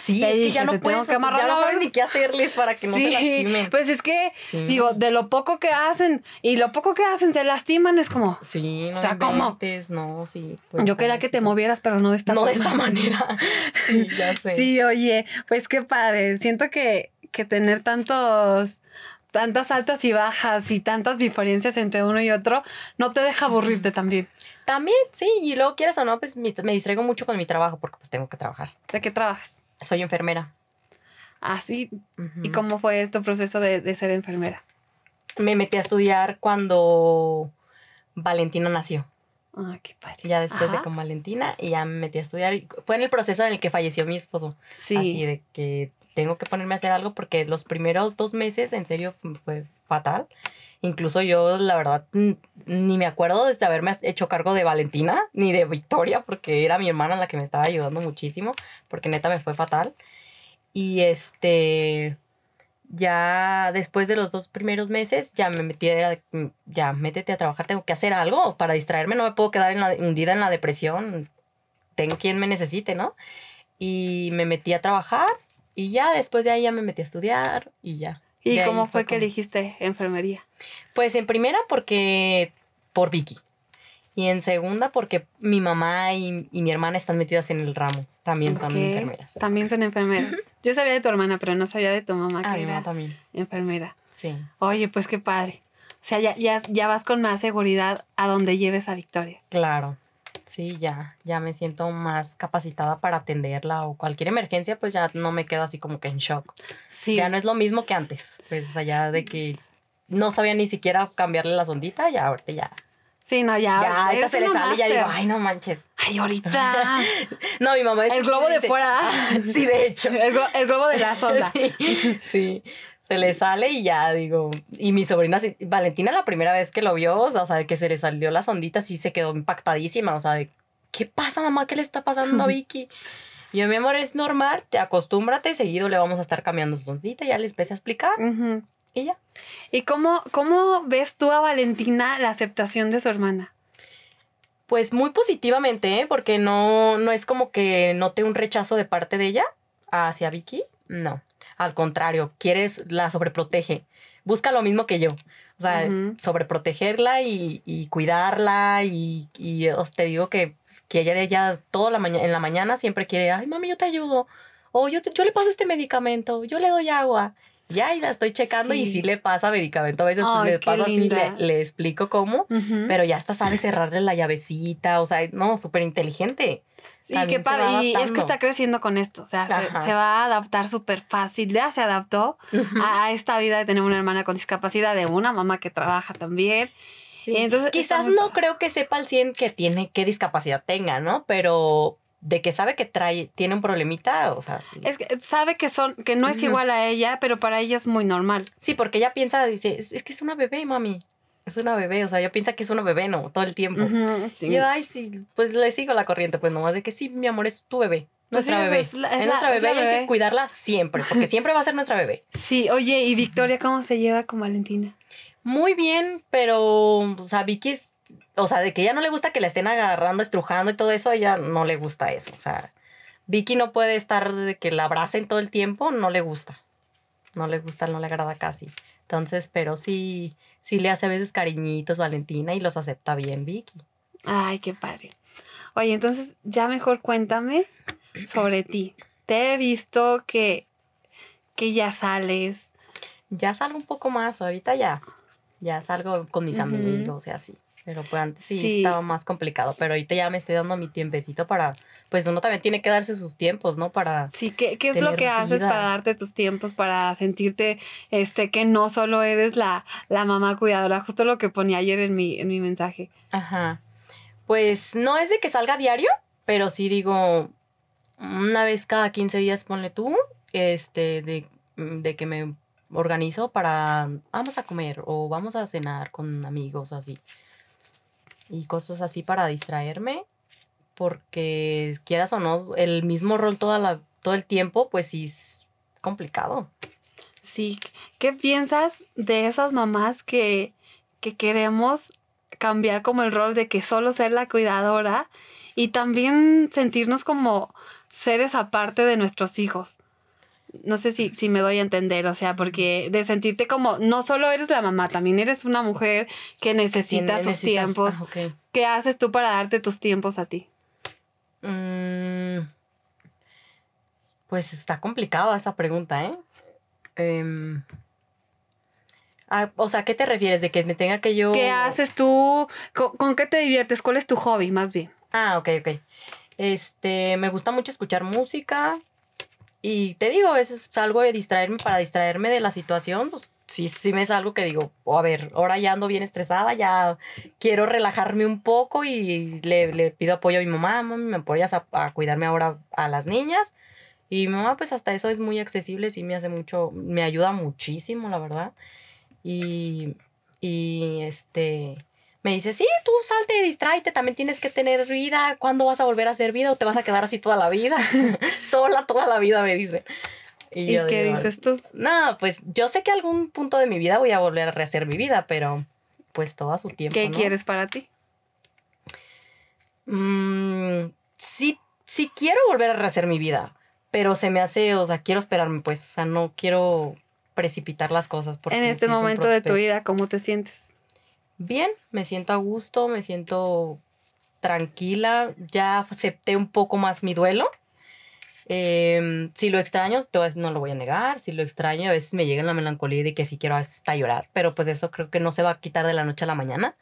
Sí, Le es que ya "Te no puedes, hacer- ya no sabes mano". ni qué hacerles para que no se lastimen. pues es que, Sí. digo, de lo poco que hacen y lo poco que hacen se lastiman, es como, Sí, no O sea, ¿cómo? no, sí. pues, yo quería que te movieras, pero no de esta No de esta manera. Sí, ya sé. Sí, oye, pues qué padre. Siento que, que tener tantos, tantas altas y bajas y tantas diferencias entre uno y otro no te deja aburrirte también. También, sí, y luego quieras o no, pues mi- me distraigo mucho con mi trabajo porque pues tengo que trabajar. ¿De qué trabajas? Soy enfermera. Así. Ujú. ¿Y cómo fue tu proceso de, de ser enfermera? Me metí a estudiar cuando Valentina nació. Ah, qué padre. Ya después de con Valentina y ya me metí a estudiar. fue en el proceso en el que falleció mi esposo. Sí. Así de que tengo que ponerme a hacer algo porque los primeros dos meses en serio fue fatal. Incluso yo, la verdad, ni me acuerdo de haberme hecho cargo de Valentina ni de Victoria porque era mi hermana la que me estaba ayudando muchísimo porque neta me fue fatal. Y este, ya después de los dos primeros meses, ya me metí, a- ya métete a trabajar, tengo que hacer algo para distraerme, no me puedo quedar en la- hundida en la depresión, tengo quien me necesite, ¿no? Y me metí a trabajar y ya después de ahí ya me metí a estudiar y ya. ¿Y De cómo fue que como- elegiste enfermería? Pues en primera porque por Vicky. Y en segunda porque mi mamá y, y mi hermana están metidas en el ramo. También son enfermeras. También son enfermeras. Yo sabía de tu hermana, pero no sabía de tu mamá Ah, que mi mamá era también. enfermera. Sí. Oye, pues qué padre. O sea, ya, ya, ya vas con más seguridad a donde lleves a Victoria. Claro. Sí, ya, ya me siento más capacitada para atenderla o cualquier emergencia, pues ya no me quedo así como que en shock. Sí. Ya no es lo mismo que antes, pues allá de que no sabía ni siquiera cambiarle la sondita, ya ahorita ya. Sí, no, ya. ya, ahorita se le sale y ya digo, ay, no manches. Ay, ahorita. No, mi mamá es El globo de fuera. sí, de hecho. el, glo- el globo de la sonda. Sí, sí. Se le sale y ya digo. Y mi sobrina, Valentina, la primera vez que lo vio, o sea, de que se le salió la sondita, sí se quedó impactadísima. O sea, de ¿qué pasa, mamá? ¿Qué le está pasando a Vicky? Y yo, mi amor, es normal, te acostúmbrate, seguido le vamos a estar cambiando su sondita. Ya le empecé a explicar y ya. ¿Y cómo, cómo ves tú a Valentina la aceptación de su hermana? Pues muy positivamente, ¿eh? porque no, no es como que note un rechazo de parte de ella hacia Vicky. No. Al contrario, quieres, la sobreprotege. Busca lo mismo que yo. O sea, Ujú. sobreprotegerla y, y cuidarla. Y, y os te digo que, que ella, ella toda la mañana, en la mañana siempre quiere, ay, mami, yo te ayudo. O yo, te- yo le paso este medicamento, yo le doy agua. Ya, y la estoy checando y Sí. sí le pasa medicamento. A veces Ay, le pasa así, le, le explico cómo. Ujú. Pero ya hasta sabe cerrarle la llavecita, o sea, no, súper inteligente. Sí, qué padre. Y es que está creciendo con esto. O sea, se, va a adaptar súper fácil. Ya se adaptó a, a esta vida de tener una hermana con discapacidad, de una mamá que trabaja también. Sí. Entonces, Quizás no creo que sepa al 100 que tiene, qué discapacidad tenga, ¿no? Pero de que sabe que trae, tiene un problemita, o sea, Es que sabe que son, que no es igual a ella, pero para ella es muy normal. sí, porque ella piensa, dice, es, es que es una bebé, mami. Es una bebé, o sea, ella piensa que es una bebé, ¿no? Todo el tiempo. Y yo, ay, sí, pues le sigo la corriente, pues nomás de que sí, mi amor, es tu bebé. Pues Nuestra sí, bebé. es la- Es, es la- nuestra es la bebé y hay que cuidarla siempre, porque siempre va a ser nuestra bebé. Sí, oye, ¿y Victoria cómo se lleva con Valentina? Muy bien, pero, o sea, Vicky es, o sea, de que ella no le gusta que la estén agarrando, estrujando y todo eso, a ella no le gusta eso. O sea, Vicky no puede estar de que la abracen todo el tiempo, no le gusta. No le gusta, no le agrada casi. Entonces, pero sí, sí le hace a veces cariñitos Valentina y los acepta bien Vicky. Ay, qué padre. Oye, entonces ya mejor cuéntame sobre ti. Te he visto que, que ya sales. Ya salgo un poco más, ahorita ya. Ya salgo con mis Ujú. amigos y así. Pero pues antes sí, Sí. estaba más complicado. Pero ahorita ya me estoy dando mi tiempecito para. Pues uno también tiene que darse sus tiempos, ¿no? Para. Sí, ¿qué, qué es lo que haces para darte tus tiempos, para sentirte este, que no solo eres la, la mamá cuidadora? Justo lo que ponía ayer en mi, en mi mensaje. Ajá. Pues no es de que salga diario, pero sí digo. Una vez cada 15 días, ponle tú. Este, de, de que me organizo para. Vamos a comer o vamos a cenar con amigos así. Y cosas así para distraerme. Porque quieras o no, el mismo rol toda la, todo el tiempo, pues sí es complicado. Sí, ¿qué piensas de esas mamás que, que queremos cambiar como el rol de que solo ser la cuidadora y también sentirnos como seres aparte de nuestros hijos? No sé si, si me doy a entender, o sea, porque de sentirte como no solo eres la mamá, también eres una mujer que necesita sus tiempos. ah. ¿Qué haces tú para darte tus tiempos a ti? Mm, pues está complicada esa pregunta, ¿eh? Em, ah, o sea, ¿qué te refieres? ¿De que me tenga que yo...? ¿Qué haces tú? ¿Con, con qué te diviertes? ¿Cuál es tu hobby, más bien? Ah, ok, ok. Este, me gusta mucho escuchar música. Y te digo, a veces salgo de distraerme para distraerme de la situación. Pues sí, sí me es algo que digo, a ver, ahora ya ando bien estresada, ya quiero relajarme un poco y le, le pido apoyo a mi mamá, mami, me apoyas a, a cuidarme ahora a las niñas. Y mi mamá, pues hasta eso es muy accesible, sí me hace mucho, me ayuda muchísimo, la verdad. Y, y este, me dice, sí, tú salte, distráete, también tienes que tener vida. ¿Cuándo vas a volver a hacer vida o te vas a quedar así toda la vida? Sola toda la vida, me dice. ¿Y, qué digo, dices tú? No, pues yo sé que algún punto de mi vida voy a volver a rehacer mi vida, pero pues todo a su tiempo. ¿Qué ¿no? quieres para ti? Mm, sí, sí quiero volver a rehacer mi vida, pero se me hace, o sea, quiero esperarme, pues, o sea, no quiero precipitar las cosas. porque En este sí momento de tu vida, ¿cómo te sientes? Bien, me siento a gusto, me siento tranquila, ya acepté un poco más mi duelo. Em, si lo extraño, decir, no lo voy a negar, si lo extraño, a veces me llega la melancolía de que sí quiero hasta llorar, pero pues eso creo que no se va a quitar de la noche a la mañana.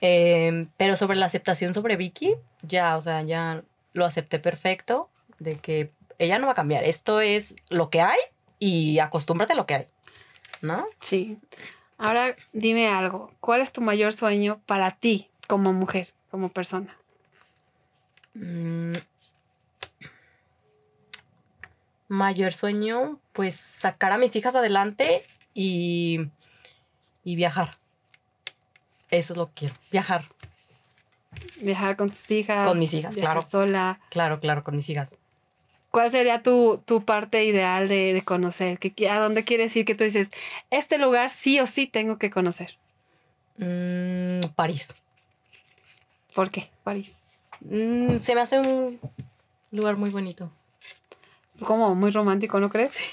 Em, pero sobre la aceptación sobre Vicky, ya, o sea, ya lo acepté perfecto, de que ella no va a cambiar, esto es lo que hay y acostúmbrate a lo que hay, ¿no? Sí. Ahora dime algo. ¿Cuál es tu mayor sueño para ti como mujer, como persona? Mm. Mayor sueño, pues sacar a mis hijas adelante y, y viajar. Eso es lo que quiero, viajar. Viajar con tus hijas. Con mis hijas, claro. sola. Claro, claro, con mis hijas. ¿Cuál sería tu, tu parte ideal de, de conocer? ¿Qué ¿A dónde quieres ir que tú dices, este lugar sí o sí tengo que conocer? Mm, París. ¿Por qué? París. Mm, se me hace un lugar muy bonito. Es como muy romántico, ¿no crees?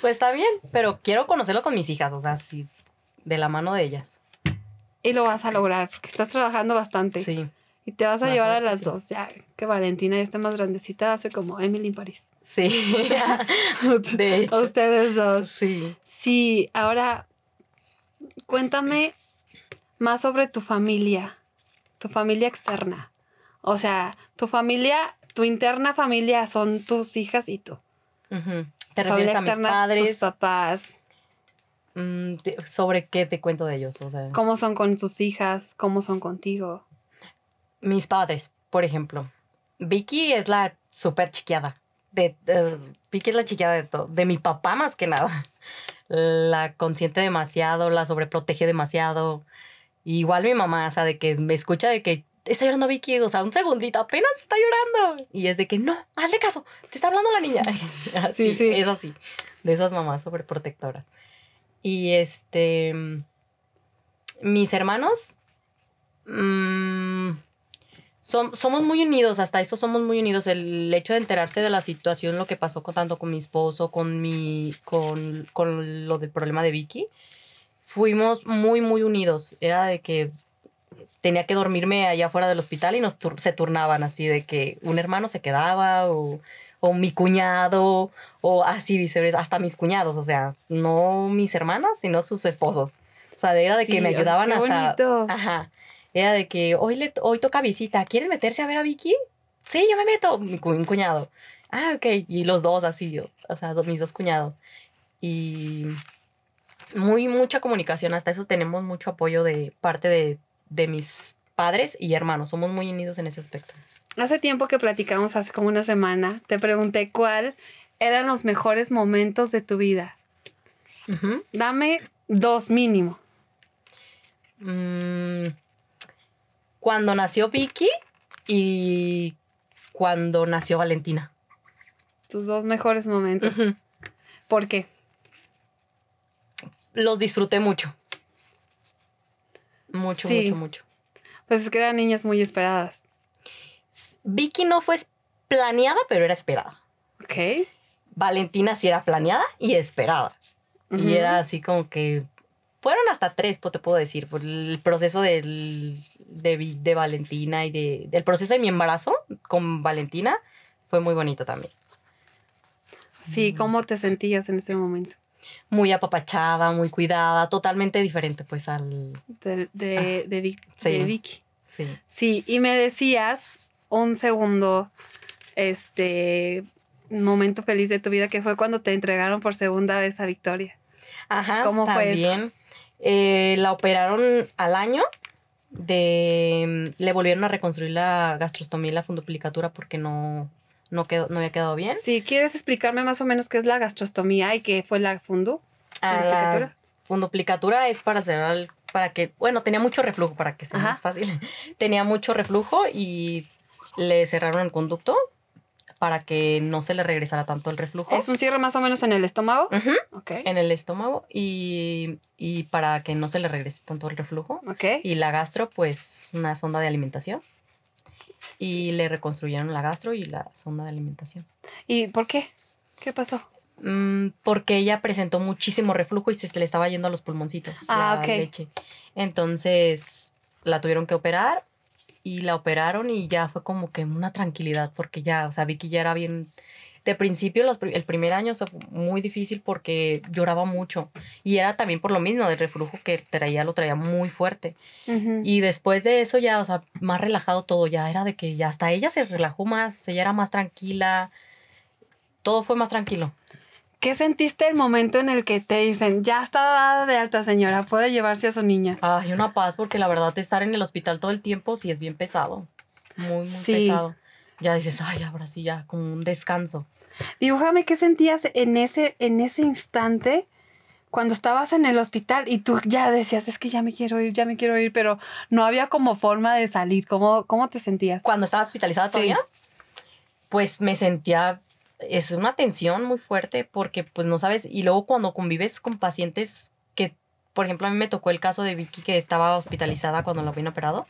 Pues está bien, pero quiero conocerlo con mis hijas, o sea, sí, de la mano de ellas. Y lo vas a lograr porque estás trabajando bastante. Sí, Y te vas a Vas llevar a las dos. Ya que Valentina ya esté más grandecita, hace como Emily en París. sí. de hecho. Ustedes dos. Sí. Sí, ahora cuéntame más sobre tu familia, tu familia externa. O sea, tu familia, tu interna familia son tus hijas y tú. Ujú. ¿Te Tu familia refieres a mis padres? tus papás. Mm, te- ¿Sobre qué te cuento de ellos? O sea, ¿Cómo son con sus hijas? ¿Cómo son contigo? Mis padres, por ejemplo. Vicky es la súper chiqueada. De, Vicky es la chiqueada de todo. De mi papá más que nada. la consiente demasiado, la sobreprotege demasiado. igual mi mamá, o sea, de que me escucha de que está llorando Vicky, o sea, un segundito, apenas está llorando. Y es de que no, hazle caso, te está hablando la niña. así, sí, sí. Es así, de esas mamás sobreprotectoras. Y este, mis hermanos, mmm, somos muy unidos, hasta eso somos muy unidos. El hecho de enterarse de la situación, lo que pasó con, tanto con mi esposo, con, mi, con, con lo del problema de Vicky, fuimos muy, muy unidos. Era de que tenía que dormirme allá afuera del hospital y nos se turnaban así de que un hermano se quedaba o, o mi cuñado o así viceversa, hasta mis cuñados, o sea, no mis hermanas, sino sus esposos. O sea, era de que me ayudaban hasta... Ajá era de que hoy, le, hoy toca visita, ¿quieren meterse a ver a Vicky? Sí, yo me meto, mi, cuñado. Ah, ok, y los dos así, yo, o sea, mis dos cuñados. Y muy, mucha comunicación, hasta eso tenemos mucho apoyo de parte de, de mis padres y hermanos, somos muy unidos en ese aspecto. Hace tiempo que platicamos, hace como una semana, te pregunté cuál eran los mejores momentos de tu vida. Dame dos mínimo. Mmm cuando nació Vicky y cuando nació Valentina. Tus dos mejores momentos. ¿Por qué? Los disfruté mucho. Mucho, mucho, mucho. Pues es que eran niñas muy esperadas. Vicky no fue planeada, pero era esperada. Ok. Valentina sí era planeada y esperada. Y era así como que fueron hasta tres, te puedo decir, por el proceso del, de, Valentina y de, del proceso de mi embarazo con Valentina fue muy bonito también. Sí, ¿cómo te sentías en ese momento? Muy apapachada, muy cuidada, totalmente diferente pues al... De, de, ah, de, Vicky. Sí. Sí, y me decías un segundo, este momento feliz de tu vida que fue cuando te entregaron por segunda vez a Victoria. Ajá. ¿Cómo fue eso? Eh, la operaron al año. De, le volvieron a reconstruir la gastrostomía y la funduplicatura porque no, no, quedó, no había quedado bien. Si quieres explicarme más o menos qué es la gastrostomía y qué fue la fundu. Ah, la funduplicatura es para hacer para que, bueno, tenía mucho reflujo para que sea más fácil. tenía mucho reflujo y le cerraron el conducto para que no se le regresara tanto el reflujo. ¿Es un cierre más o menos en el estómago? En el estómago y, para que no se le regrese tanto el reflujo. Y la gastro, pues una sonda de alimentación. Y le reconstruyeron la gastro y la sonda de alimentación. ¿Y por qué? ¿Qué pasó? Mm, porque ella presentó muchísimo reflujo y se le estaba yendo a los pulmoncitos ah, la leche. Entonces la tuvieron que operar y la operaron y ya fue como que una tranquilidad porque ya, o sea, Vicky ya era bien... De principio, el primer año fue muy difícil porque lloraba mucho y era también por lo mismo del reflujo que traía, lo traía muy fuerte. Y después de eso ya, o sea, más relajado todo, ya era de que ya hasta ella se relajó más, o sea, ella era más tranquila, todo fue más tranquilo. ¿Qué sentiste el momento en el que te dicen, ya está dada de alta señora, puede llevarse a su niña? Ay, una paz, porque la verdad estar en el hospital todo el tiempo sí es bien pesado. Muy, muy pesado. Ya dices, ay, ahora sí, ya, como un descanso. Dibújame qué sentías en ese, en ese instante cuando estabas en el hospital y tú ya decías, es que ya me quiero ir, ya me quiero ir, pero no había como forma de salir. ¿Cómo, cómo te sentías? Cuando estabas hospitalizada todavía, pues me sentía es una tensión muy fuerte porque pues no sabes, y luego cuando convives con pacientes que, por ejemplo, a mí me tocó el caso de Vicky que estaba hospitalizada cuando la habían operado,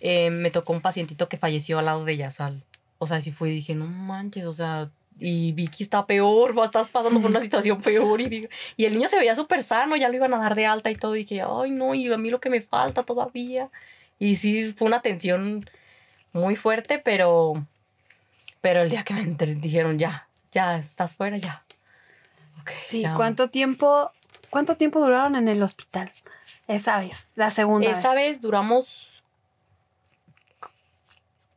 eh, me tocó un pacientito que falleció al lado de ella, o o sea, sí fue y dije, no manches, o sea, y Vicky está peor, estás pasando por una situación peor. Y, y el niño se veía súper sano, ya lo iban a dar de alta y todo. Y dije, ay, no, y a mí lo que me falta todavía. Y sí, fue una tensión muy fuerte, pero pero el día que me dijeron, ya, ya estás fuera, ya. sí, ¿cuánto tiempo, cuánto tiempo duraron en el hospital? Esa vez, la segunda Esa vez, duramos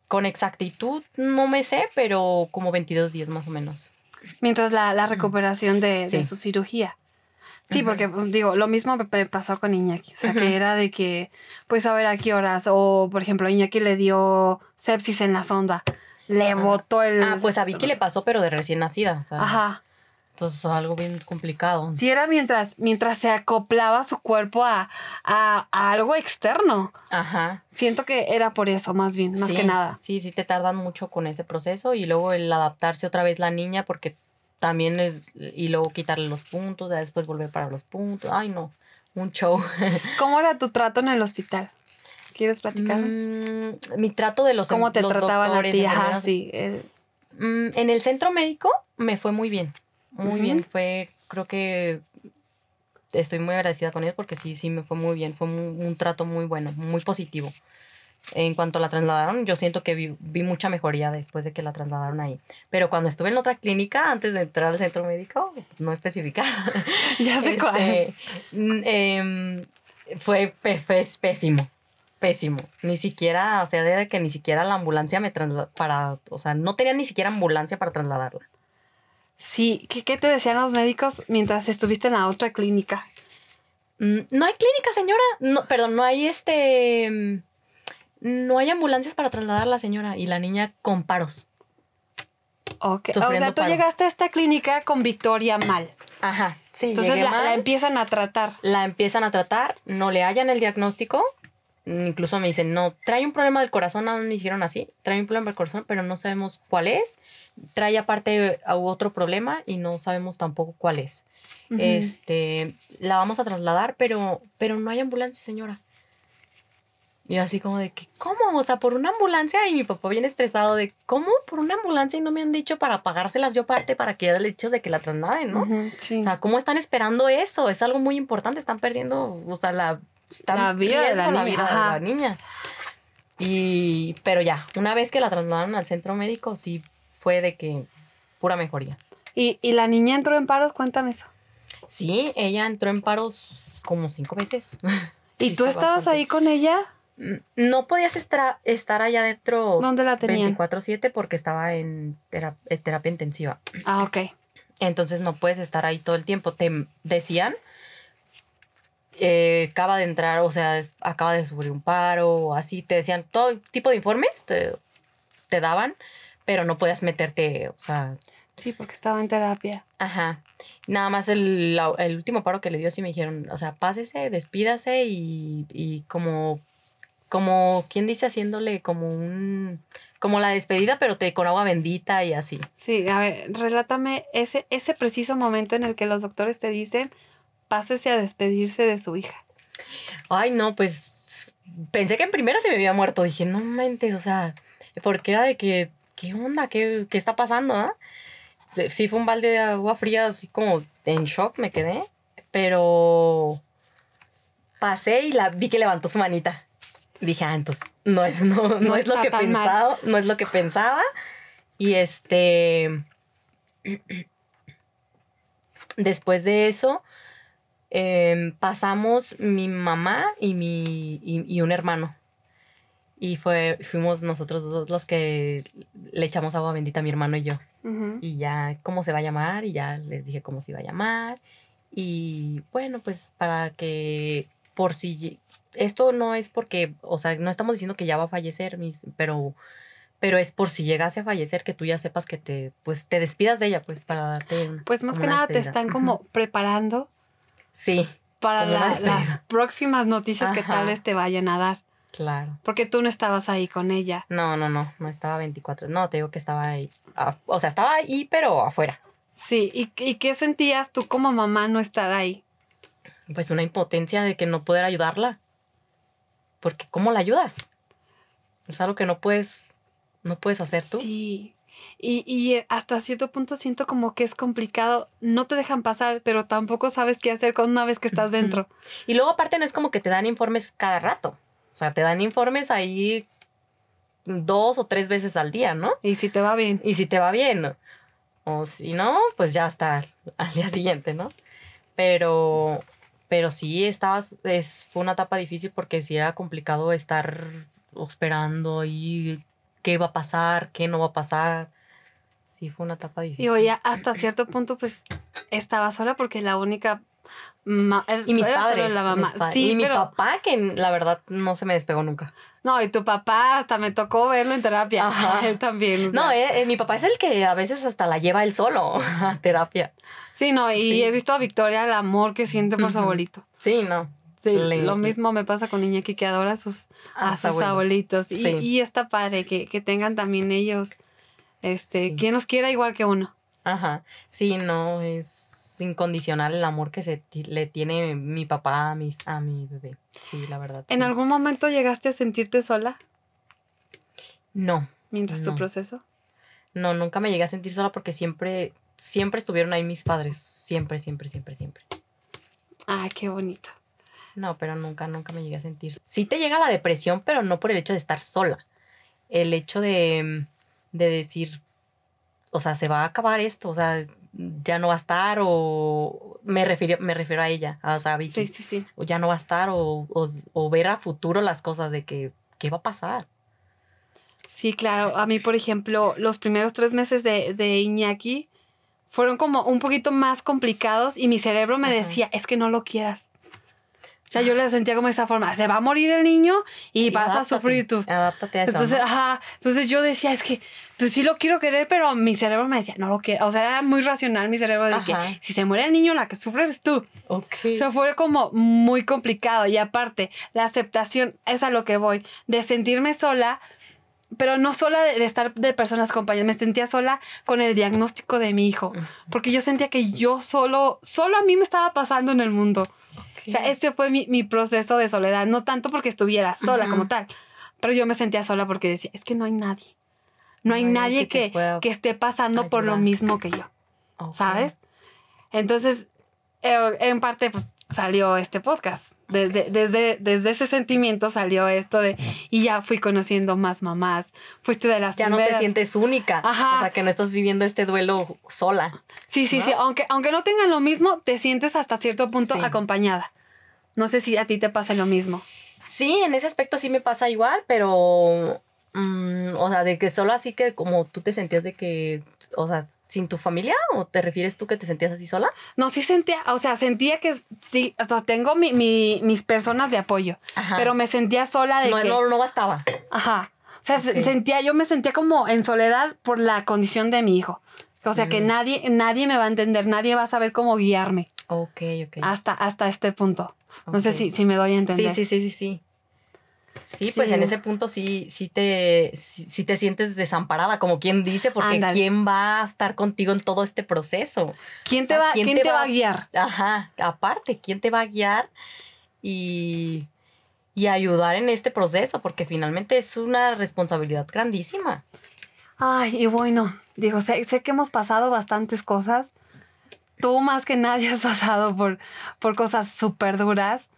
con exactitud, no me sé, pero como 22 días más o menos. Mientras la, recuperación de, su cirugía. Sí, porque pues, digo, lo mismo me pasó con Iñaki. O sea, que era de que, pues a ver a qué horas. O, por ejemplo, Iñaki le dio sepsis en la sonda le botó el. Ah, pues a Vicky le pasó, pero de recién nacida. Ajá. Entonces, algo bien complicado. Sí, era mientras, mientras se acoplaba su cuerpo a, a- a algo externo. Ajá. Siento que era por eso, más bien, más Sí, que nada. Sí, sí te tardan mucho con ese proceso y luego el adaptarse otra vez la niña porque también es y luego quitarle los puntos, ya después volver para los puntos. Ay, no, un show. ¿Cómo era tu trato en el hospital? ¿Quieres platicar? Mm, mi trato de los ¿Cómo te los trataban a doctores, ti? Ajá, sí. eh, Mm, en el centro médico me fue muy bien. Muy Ujú. bien. Fue, creo que estoy muy agradecida con ellos porque sí, sí me fue muy bien. Fue un, un trato muy bueno, muy positivo. En cuanto la trasladaron, yo siento que vi, vi mucha mejoría después de que la trasladaron ahí. Pero cuando estuve en otra clínica, antes de entrar al centro médico, no especificada. ya sé cuál. Este, mm, em, fue, fue pésimo. Pésimo. Ni siquiera, o sea, de que ni siquiera la ambulancia me trasladó para, o sea, no tenía ni siquiera ambulancia para trasladarla. Sí, ¿qué, qué te decían los médicos mientras estuviste en la otra clínica? Mm, No hay clínica, señora. No, perdón, no hay este. mm, No hay ambulancias para trasladar a la señora y la niña con paros. Ok. O sea, tú paros. llegaste a esta clínica con Victoria mal. Ajá, sí. Entonces la, mal. la empiezan a tratar. la empiezan a tratar, no le hallan el diagnóstico. Incluso me dicen, no, trae un problema del corazón, nada más me dijeron así, trae un problema del corazón, pero no sabemos cuál es. Trae aparte otro problema y no sabemos tampoco cuál es. Ujú. Este, la vamos a trasladar, pero, pero no hay ambulancia, señora. Y así como de que, ¿cómo? O sea, por una ambulancia y mi papá bien estresado de, ¿cómo? Por una ambulancia y no me han dicho para pagárselas yo parte para que el hecho de que la trasladen, ¿no? Sí. O sea, ¿cómo están esperando eso? Es algo muy importante. Están perdiendo, o sea, la, están La vida de la niña, vida de la niña. Y, pero ya, una vez que la trasladaron al centro médico, sí fue de que pura mejoría. y, y la niña entró en paros, cuéntame eso. Sí, ella entró en paros como cinco veces. ¿Y Sí, tú estabas bastante. ahí con ella? Mm, No podías estar, estar allá adentro ¿Dónde la tenían? 24/7 porque estaba en terapia intensiva. Ah, ok. Entonces no puedes estar ahí todo el tiempo. Te decían, eh, acaba de entrar, o sea, acaba de sufrir un paro, o así, te decían todo tipo de informes, te, te daban, pero no podías meterte, o sea, Sí, porque estaba en terapia. ajá. Nada más el, la- el último paro que le dio, sí me dijeron, o sea, pásese, despídase y, y como, como, ¿quién dice? Haciéndole como un, como la despedida, pero te con agua bendita y así. Sí, a ver, relátame ese, ese preciso momento en el que los doctores te dicen, pásese a despedirse de su hija. Ay, no, pues pensé que en primera se me había muerto. Dije, no mentes, o sea, porque era de que, ¿qué onda? ¿Qué, qué está pasando? ah? Sí, sí, fue un balde de agua fría, así como en shock me quedé, pero pasé y la vi que levantó su manita. Dije, ah, entonces no es, no, no No es lo que pensaba, no es lo que pensaba. Y este, después de eso, em, pasamos mi mamá y mi y, y un hermano. Y fue, fuimos nosotros dos los que le echamos agua bendita a mi hermano y yo. Y ya cómo se va a llamar, y ya les dije cómo se iba a llamar. Y bueno, pues para que por si esto no es porque, o sea, no estamos diciendo que ya va a fallecer, mis, pero pero es por si llegase a fallecer que tú ya sepas que te pues te despidas de ella, pues para darte Pues más que nada te están como preparando Sí, para la- las próximas noticias que tal vez te vayan a dar. claro. Porque tú no estabas ahí con ella. No, no, no, no estaba 24. No, te digo que estaba ahí. ah, o sea, estaba ahí, pero afuera. Sí, ¿y, y qué sentías tú como mamá no estar ahí? Pues una impotencia de que no poder ayudarla. Porque ¿cómo la ayudas? Es algo que no puedes, no puedes hacer tú. Sí. Y, y hasta cierto punto siento como que es complicado. No te dejan pasar, pero tampoco sabes qué hacer con una vez que estás dentro. Y luego aparte no es como que te dan informes cada rato. O sea, te dan informes ahí dos o tres veces al día, ¿no? Y si te va bien. Y si te va bien. O si no, pues ya está al día siguiente, ¿no? Pero, pero sí, estabas, es, fue una etapa difícil porque sí era complicado estar esperando y qué va a pasar, qué no va a pasar. Sí, fue una etapa difícil. Y oye, hasta cierto punto, pues estaba sola porque la única Y mis padres. la mamá. mis pa- Sí, y mi pero- papá, que la verdad no se me despegó nunca. No, y tu papá hasta me tocó verlo en terapia. Ajá. Él también. o sea. No, eh, eh, mi papá es el que a veces hasta la lleva él solo a terapia. Sí, no, y Sí. he visto a Victoria el amor que siente por su Ujú. abuelito. Sí, no. Sí, lo mismo me pasa con Iñaki que adora a sus, a A sus abuelitos. Y, Sí. y está padre que, que tengan también ellos, este, Sí. quien los quiera igual que uno. Ajá. Sí, no, es incondicional el amor que se le tiene mi papá a, mis, a mi bebé. Sí, la verdad. ¿En sí. algún momento llegaste a sentirte sola No, mientras tu proceso? no, nunca me llegué a sentir sola porque siempre, siempre estuvieron ahí mis padres. Siempre, siempre, siempre, siempre. Ay, qué bonito. No, pero nunca, nunca me llegué a sentir. Sí te llega la depresión, pero no por el hecho de estar sola. El hecho de, de decir, o sea, se va a acabar esto, o sea, ya no va a estar, o me refiero, me refiero a ella, o sea, a Vicky, Sí, sí, sí. o ya no va a estar, o, o, o ver a futuro las cosas de que, ¿qué va a pasar? Sí, claro. A mí, por ejemplo, los primeros tres meses de, de Iñaki fueron como un poquito más complicados y mi cerebro me Ajá. decía, es que no lo quieras. O sea, yo le sentía como de esa forma, se va a morir el niño y, vas a adáptate, sufrir tú. Adáptate a eso. Entonces, ¿no? ajá, entonces yo decía, es que, pues sí lo quiero querer, pero mi cerebro me decía, no lo quiero. O sea, era muy racional mi cerebro de que Ajá. si se muere el niño, la que sufre eres tú. Ok. O sea, fue como muy complicado. Y aparte, la aceptación es a lo que voy, de sentirme sola, pero no sola de, de estar de personas compañeras, me sentía sola con el diagnóstico de mi hijo, porque yo sentía que yo solo, solo a mí me estaba pasando en el mundo. O sea, ese fue mi, mi proceso de soledad, no tanto porque estuviera sola como tal, pero yo me sentía sola porque decía, es que no hay nadie. No hay No nadie que que, esté pasando por lo mismo que yo. ¿sabes? Entonces, eh, en parte, pues salió este podcast. Desde, desde, desde ese sentimiento salió esto de, y ya fui conociendo más mamás. Fuiste de las Ya no te sientes única. Ajá. O sea, que no estás viviendo este duelo sola. Sí, sí, ¿no? sí. Aunque, aunque no tengan lo mismo, te sientes hasta cierto punto Sí. acompañada. No sé si a ti te pasa lo mismo. Sí, en ese aspecto sí me pasa igual, pero. mm, o sea, de que solo así que como tú te sentías de que. O sea, sin tu familia, ¿o te refieres tú que te sentías así sola? No, sí sentía, o sea, sentía que sí, o sea, tengo mi, mi- mis personas de apoyo, Ajá. pero me sentía sola de no, que... no, no bastaba. Ajá. O sea, sentía, yo me sentía como en soledad por la condición de mi hijo. O sea, que nadie, nadie me va a entender, nadie va a saber cómo guiarme Ok, ok. hasta, hasta este punto. No sé si, si me doy a entender. Sí, sí, sí, sí, sí. Sí, pues Sí. en ese punto sí, sí te, sí, sí te sientes desamparada, como quien dice, porque. ¿quién va a estar contigo en todo este proceso? ¿Quién, O te sea, va, ¿quién ¿quién te te va va- a guiar? Ajá, aparte, ¿quién te va a guiar y, y ayudar en este proceso? Porque finalmente es una responsabilidad grandísima. Ay, y bueno, digo, sé, sé que hemos pasado bastantes cosas. Tú más que nadie has pasado por, por cosas súper duras.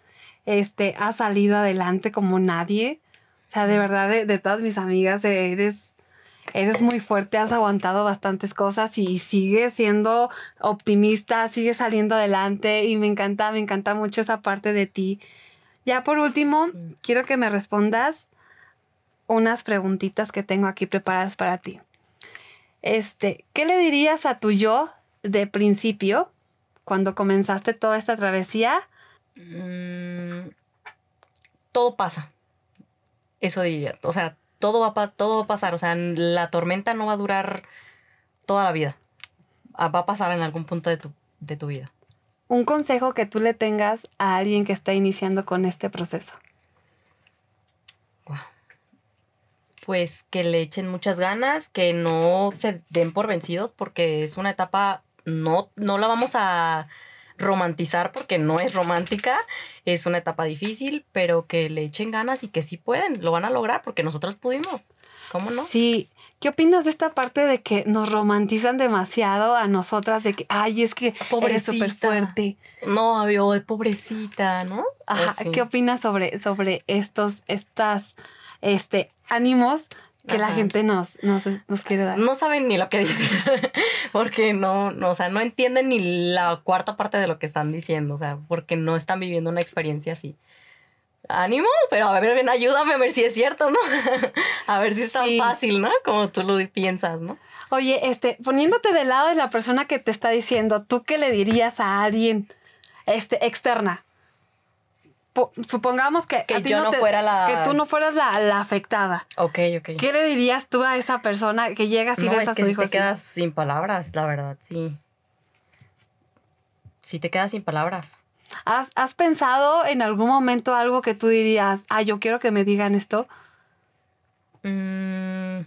Este, has salido adelante como nadie. O sea, de verdad, de, de todas mis amigas, eres, eres muy fuerte, has aguantado bastantes cosas y sigues siendo optimista, sigues saliendo adelante y me encanta, me encanta mucho esa parte de ti. Ya por último, Sí. quiero que me respondas unas preguntitas que tengo aquí preparadas para ti. Este, ¿qué le dirías a tu yo de principio cuando comenzaste toda esta travesía? Mm, todo pasa. Eso diría. O sea, todo va, a todo va a pasar. O sea, la tormenta no va a durar toda la vida. Ah, Va a pasar en algún punto de tu, de tu vida. Un consejo que tú le tengas a alguien que está iniciando con este proceso. pues que le echen muchas ganas, que no se den por vencidos porque es una etapa, no, no la vamos a romantizar porque no es romántica, es una etapa difícil, pero que le echen ganas y que sí pueden, lo van a lograr porque nosotros pudimos. ¿Cómo no? Sí. ¿Qué opinas de esta parte de que nos romantizan demasiado a nosotras? De que, ay, es que eres Pobrecita. súper fuerte. No, avió, pobrecita, ¿no? Ajá. Sí. ¿Qué opinas sobre, sobre estos, estas, este, ánimos que la gente nos, nos, nos quiere dar? No saben ni lo que dicen, porque no, no, o sea, no entienden ni la cuarta parte de lo que están diciendo, o sea, porque no están viviendo una experiencia así. Ánimo, pero a ver, ven, ayúdame a ver si es cierto, ¿no? a ver si es tan Sí. fácil, ¿no? Como tú lo piensas, ¿no? Oye, este, poniéndote del lado de la persona que te está diciendo, ¿tú qué le dirías a alguien este, externa. Po- supongamos que, Que yo no te- fuera la- que tú no fueras la, la afectada. Ok, ok. ¿Qué le dirías tú a esa persona que llegas y no, ves es a que su si hijo te así? quedas sin palabras, la verdad, sí. Si te quedas sin palabras. ¿Has, has pensado en algún momento algo que tú dirías, ah, yo quiero que me digan esto? Mm,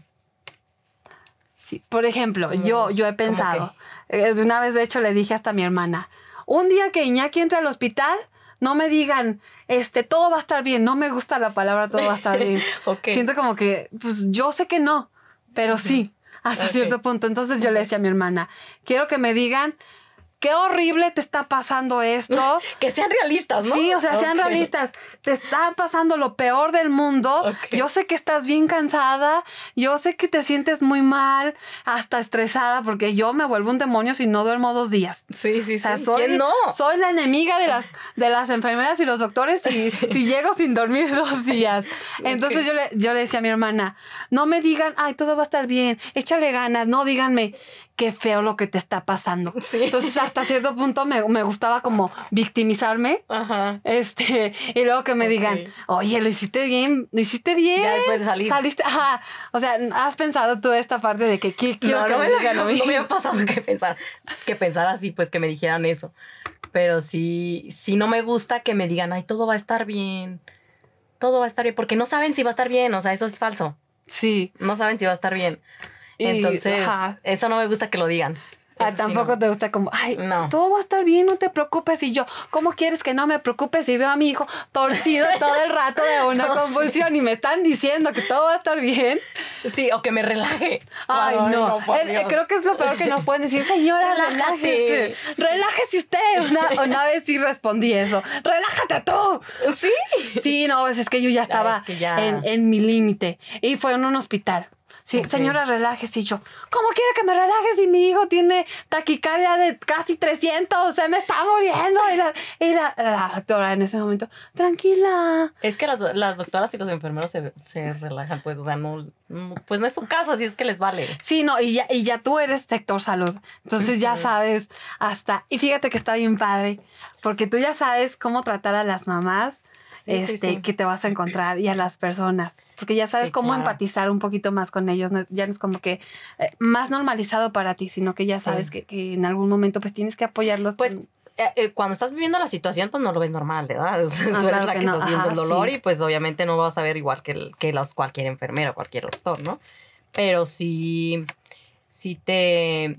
Sí, por ejemplo, ¿Cómo- yo, yo he pensado, eh, de una vez de hecho le dije hasta a mi hermana, un día que Iñaki entre al hospital, no me digan, este, todo va a estar bien, no me gusta la palabra todo va a estar bien. Siento como que, pues yo sé que no, pero sí, hasta cierto punto. Entonces yo le decía a mi hermana, quiero que me digan, qué horrible te está pasando esto. que sean realistas, ¿no? Sí, o sea, sean realistas. Te está pasando lo peor del mundo. Yo sé que estás bien cansada. Yo sé que te sientes muy mal, hasta estresada, porque yo me vuelvo un demonio si no duermo dos días. Sí, sí, O sea, sí. soy, ¿Quién no? soy la enemiga de las, de las enfermeras y los doctores si, si llego sin dormir dos días. Entonces yo, le, yo le decía a mi hermana, no me digan, ay, todo va a estar bien, échale ganas, no díganme qué feo lo que te está pasando. Sí. Entonces hasta cierto punto me, me gustaba como victimizarme. Ajá. Este, y luego que me Ok. digan, oye, lo hiciste bien, lo hiciste bien. Ya después de salir. Saliste, ajá. O sea, ¿has pensado tú esta parte de que qui- quiero no, que me digan a no, me había pasado que pensar, que pensar así, pues que me dijeran eso. Pero sí, sí no me gusta que me digan, ay, todo va a estar bien. Todo va a estar bien. Porque no saben si va a estar bien. O sea, eso es falso. Sí. No saben si va a estar bien. Y, Entonces, ajá. eso no me gusta que lo digan. Ah, sí tampoco no. te gusta como, ay, No. todo va a estar bien, no te preocupes. Y yo, ¿cómo quieres que no me preocupes si veo a mi hijo torcido todo el rato de una No, convulsión y me están diciendo que todo va a estar bien? Sí, o que me relaje. Ay, no. por Eh, creo que es lo peor que nos pueden decir. Señora, Relájate. relájese. Relájese usted. Una, una vez sí respondí eso. Relájate tú. Sí. Sí, no, pues es que yo ya estaba es que ya- En, en mi límite. Y fue en un hospital. Sí, señora, relájese. Y yo, ¿cómo quiere que me relaje si mi hijo tiene taquicardia de casi 300? Se me está muriendo. Y la, y la, la doctora en ese momento, tranquila. Es que las, las doctoras y los enfermeros se, se relajan, pues, o sea, no, pues no es su casa, así es que les vale. Sí, no, y ya, y ya tú eres sector salud. Entonces ya sabes hasta. Y fíjate que está bien padre, porque tú ya sabes cómo tratar a las mamás Sí, sí, este, sí. que te vas a encontrar y a las personas. Porque ya sabes Sí, cómo claro. empatizar un poquito más con ellos. no- ya no es como que eh, más normalizado para ti, sino que ya Sí. sabes que, que en algún momento pues tienes que apoyarlos. Pues con- eh, eh, cuando estás viviendo la situación, pues no lo ves normal, ¿verdad? O sea, Ah, tú eres claro la que que, no. estás viendo Ajá, el dolor sí. y pues obviamente no vas a ver igual que, el- que los, cualquier enfermera o cualquier doctor, ¿no? Pero sí, sí te...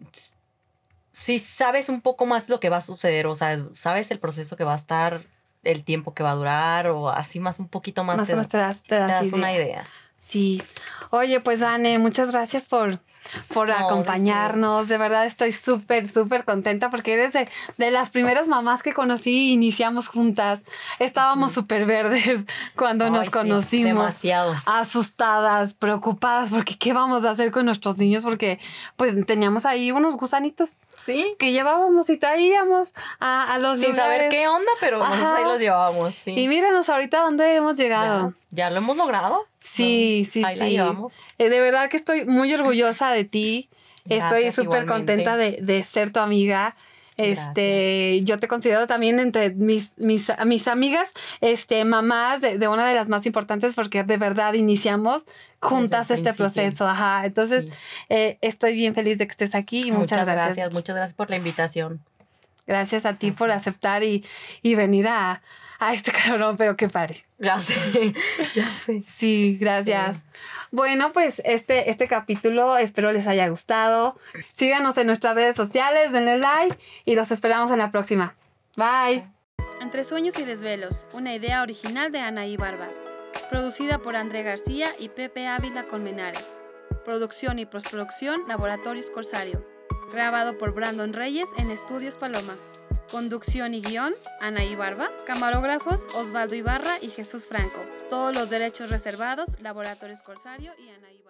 Sí sabes un poco más lo que va a suceder, o sea, sabes el proceso que va a estar, el tiempo que va a durar o así más un poquito más, más te, o menos te das, te te das das idea. una idea. Sí. Oye, pues Anne, muchas gracias por, por No, acompañarnos. De verdad estoy súper, súper contenta porque eres de, de las primeras mamás que conocí iniciamos juntas. Estábamos súper verdes cuando Ay, nos sí, conocimos. demasiado. asustadas, preocupadas, porque qué vamos a hacer con nuestros niños, porque pues teníamos ahí unos gusanitos Sí. que llevábamos y traíamos a, a los Sin saber lugares. qué onda, pero nosotros ahí los llevábamos, sí. Y mírenos ahorita dónde hemos llegado. ya, ya lo hemos logrado. Sí, sí, Ahí la sí. llevamos. Eh, de verdad que estoy muy orgullosa de ti. estoy súper contenta de, de ser tu amiga. Este, yo te considero también entre mis, mis, mis amigas, este, mamás de, de una de las más importantes porque de verdad iniciamos juntas este proceso. Ajá. Entonces, Sí. eh, estoy bien feliz de que estés aquí y muchas, gracias. Muchas gracias por la invitación. Gracias a ti por aceptar y, y venir a, a este cabrón, pero qué padre. Ya sé, ya sé. Sí, gracias. Sí. Bueno, pues este, este capítulo espero les haya gustado. Síganos en nuestras redes sociales, denle like y los esperamos en la próxima. Bye. Entre sueños y desvelos, una idea original de Anaí Barba. Producida por André García y Pepe Ávila Colmenares. Producción y postproducción Laboratorios Corsario. Grabado por Brandon Reyes en Estudios Paloma. Conducción y guion, Anaí Barba. Camarógrafos, Osvaldo Ibarra y Jesús Franco. Todos los derechos reservados, Laboratorios Corsario y Anaí Barba.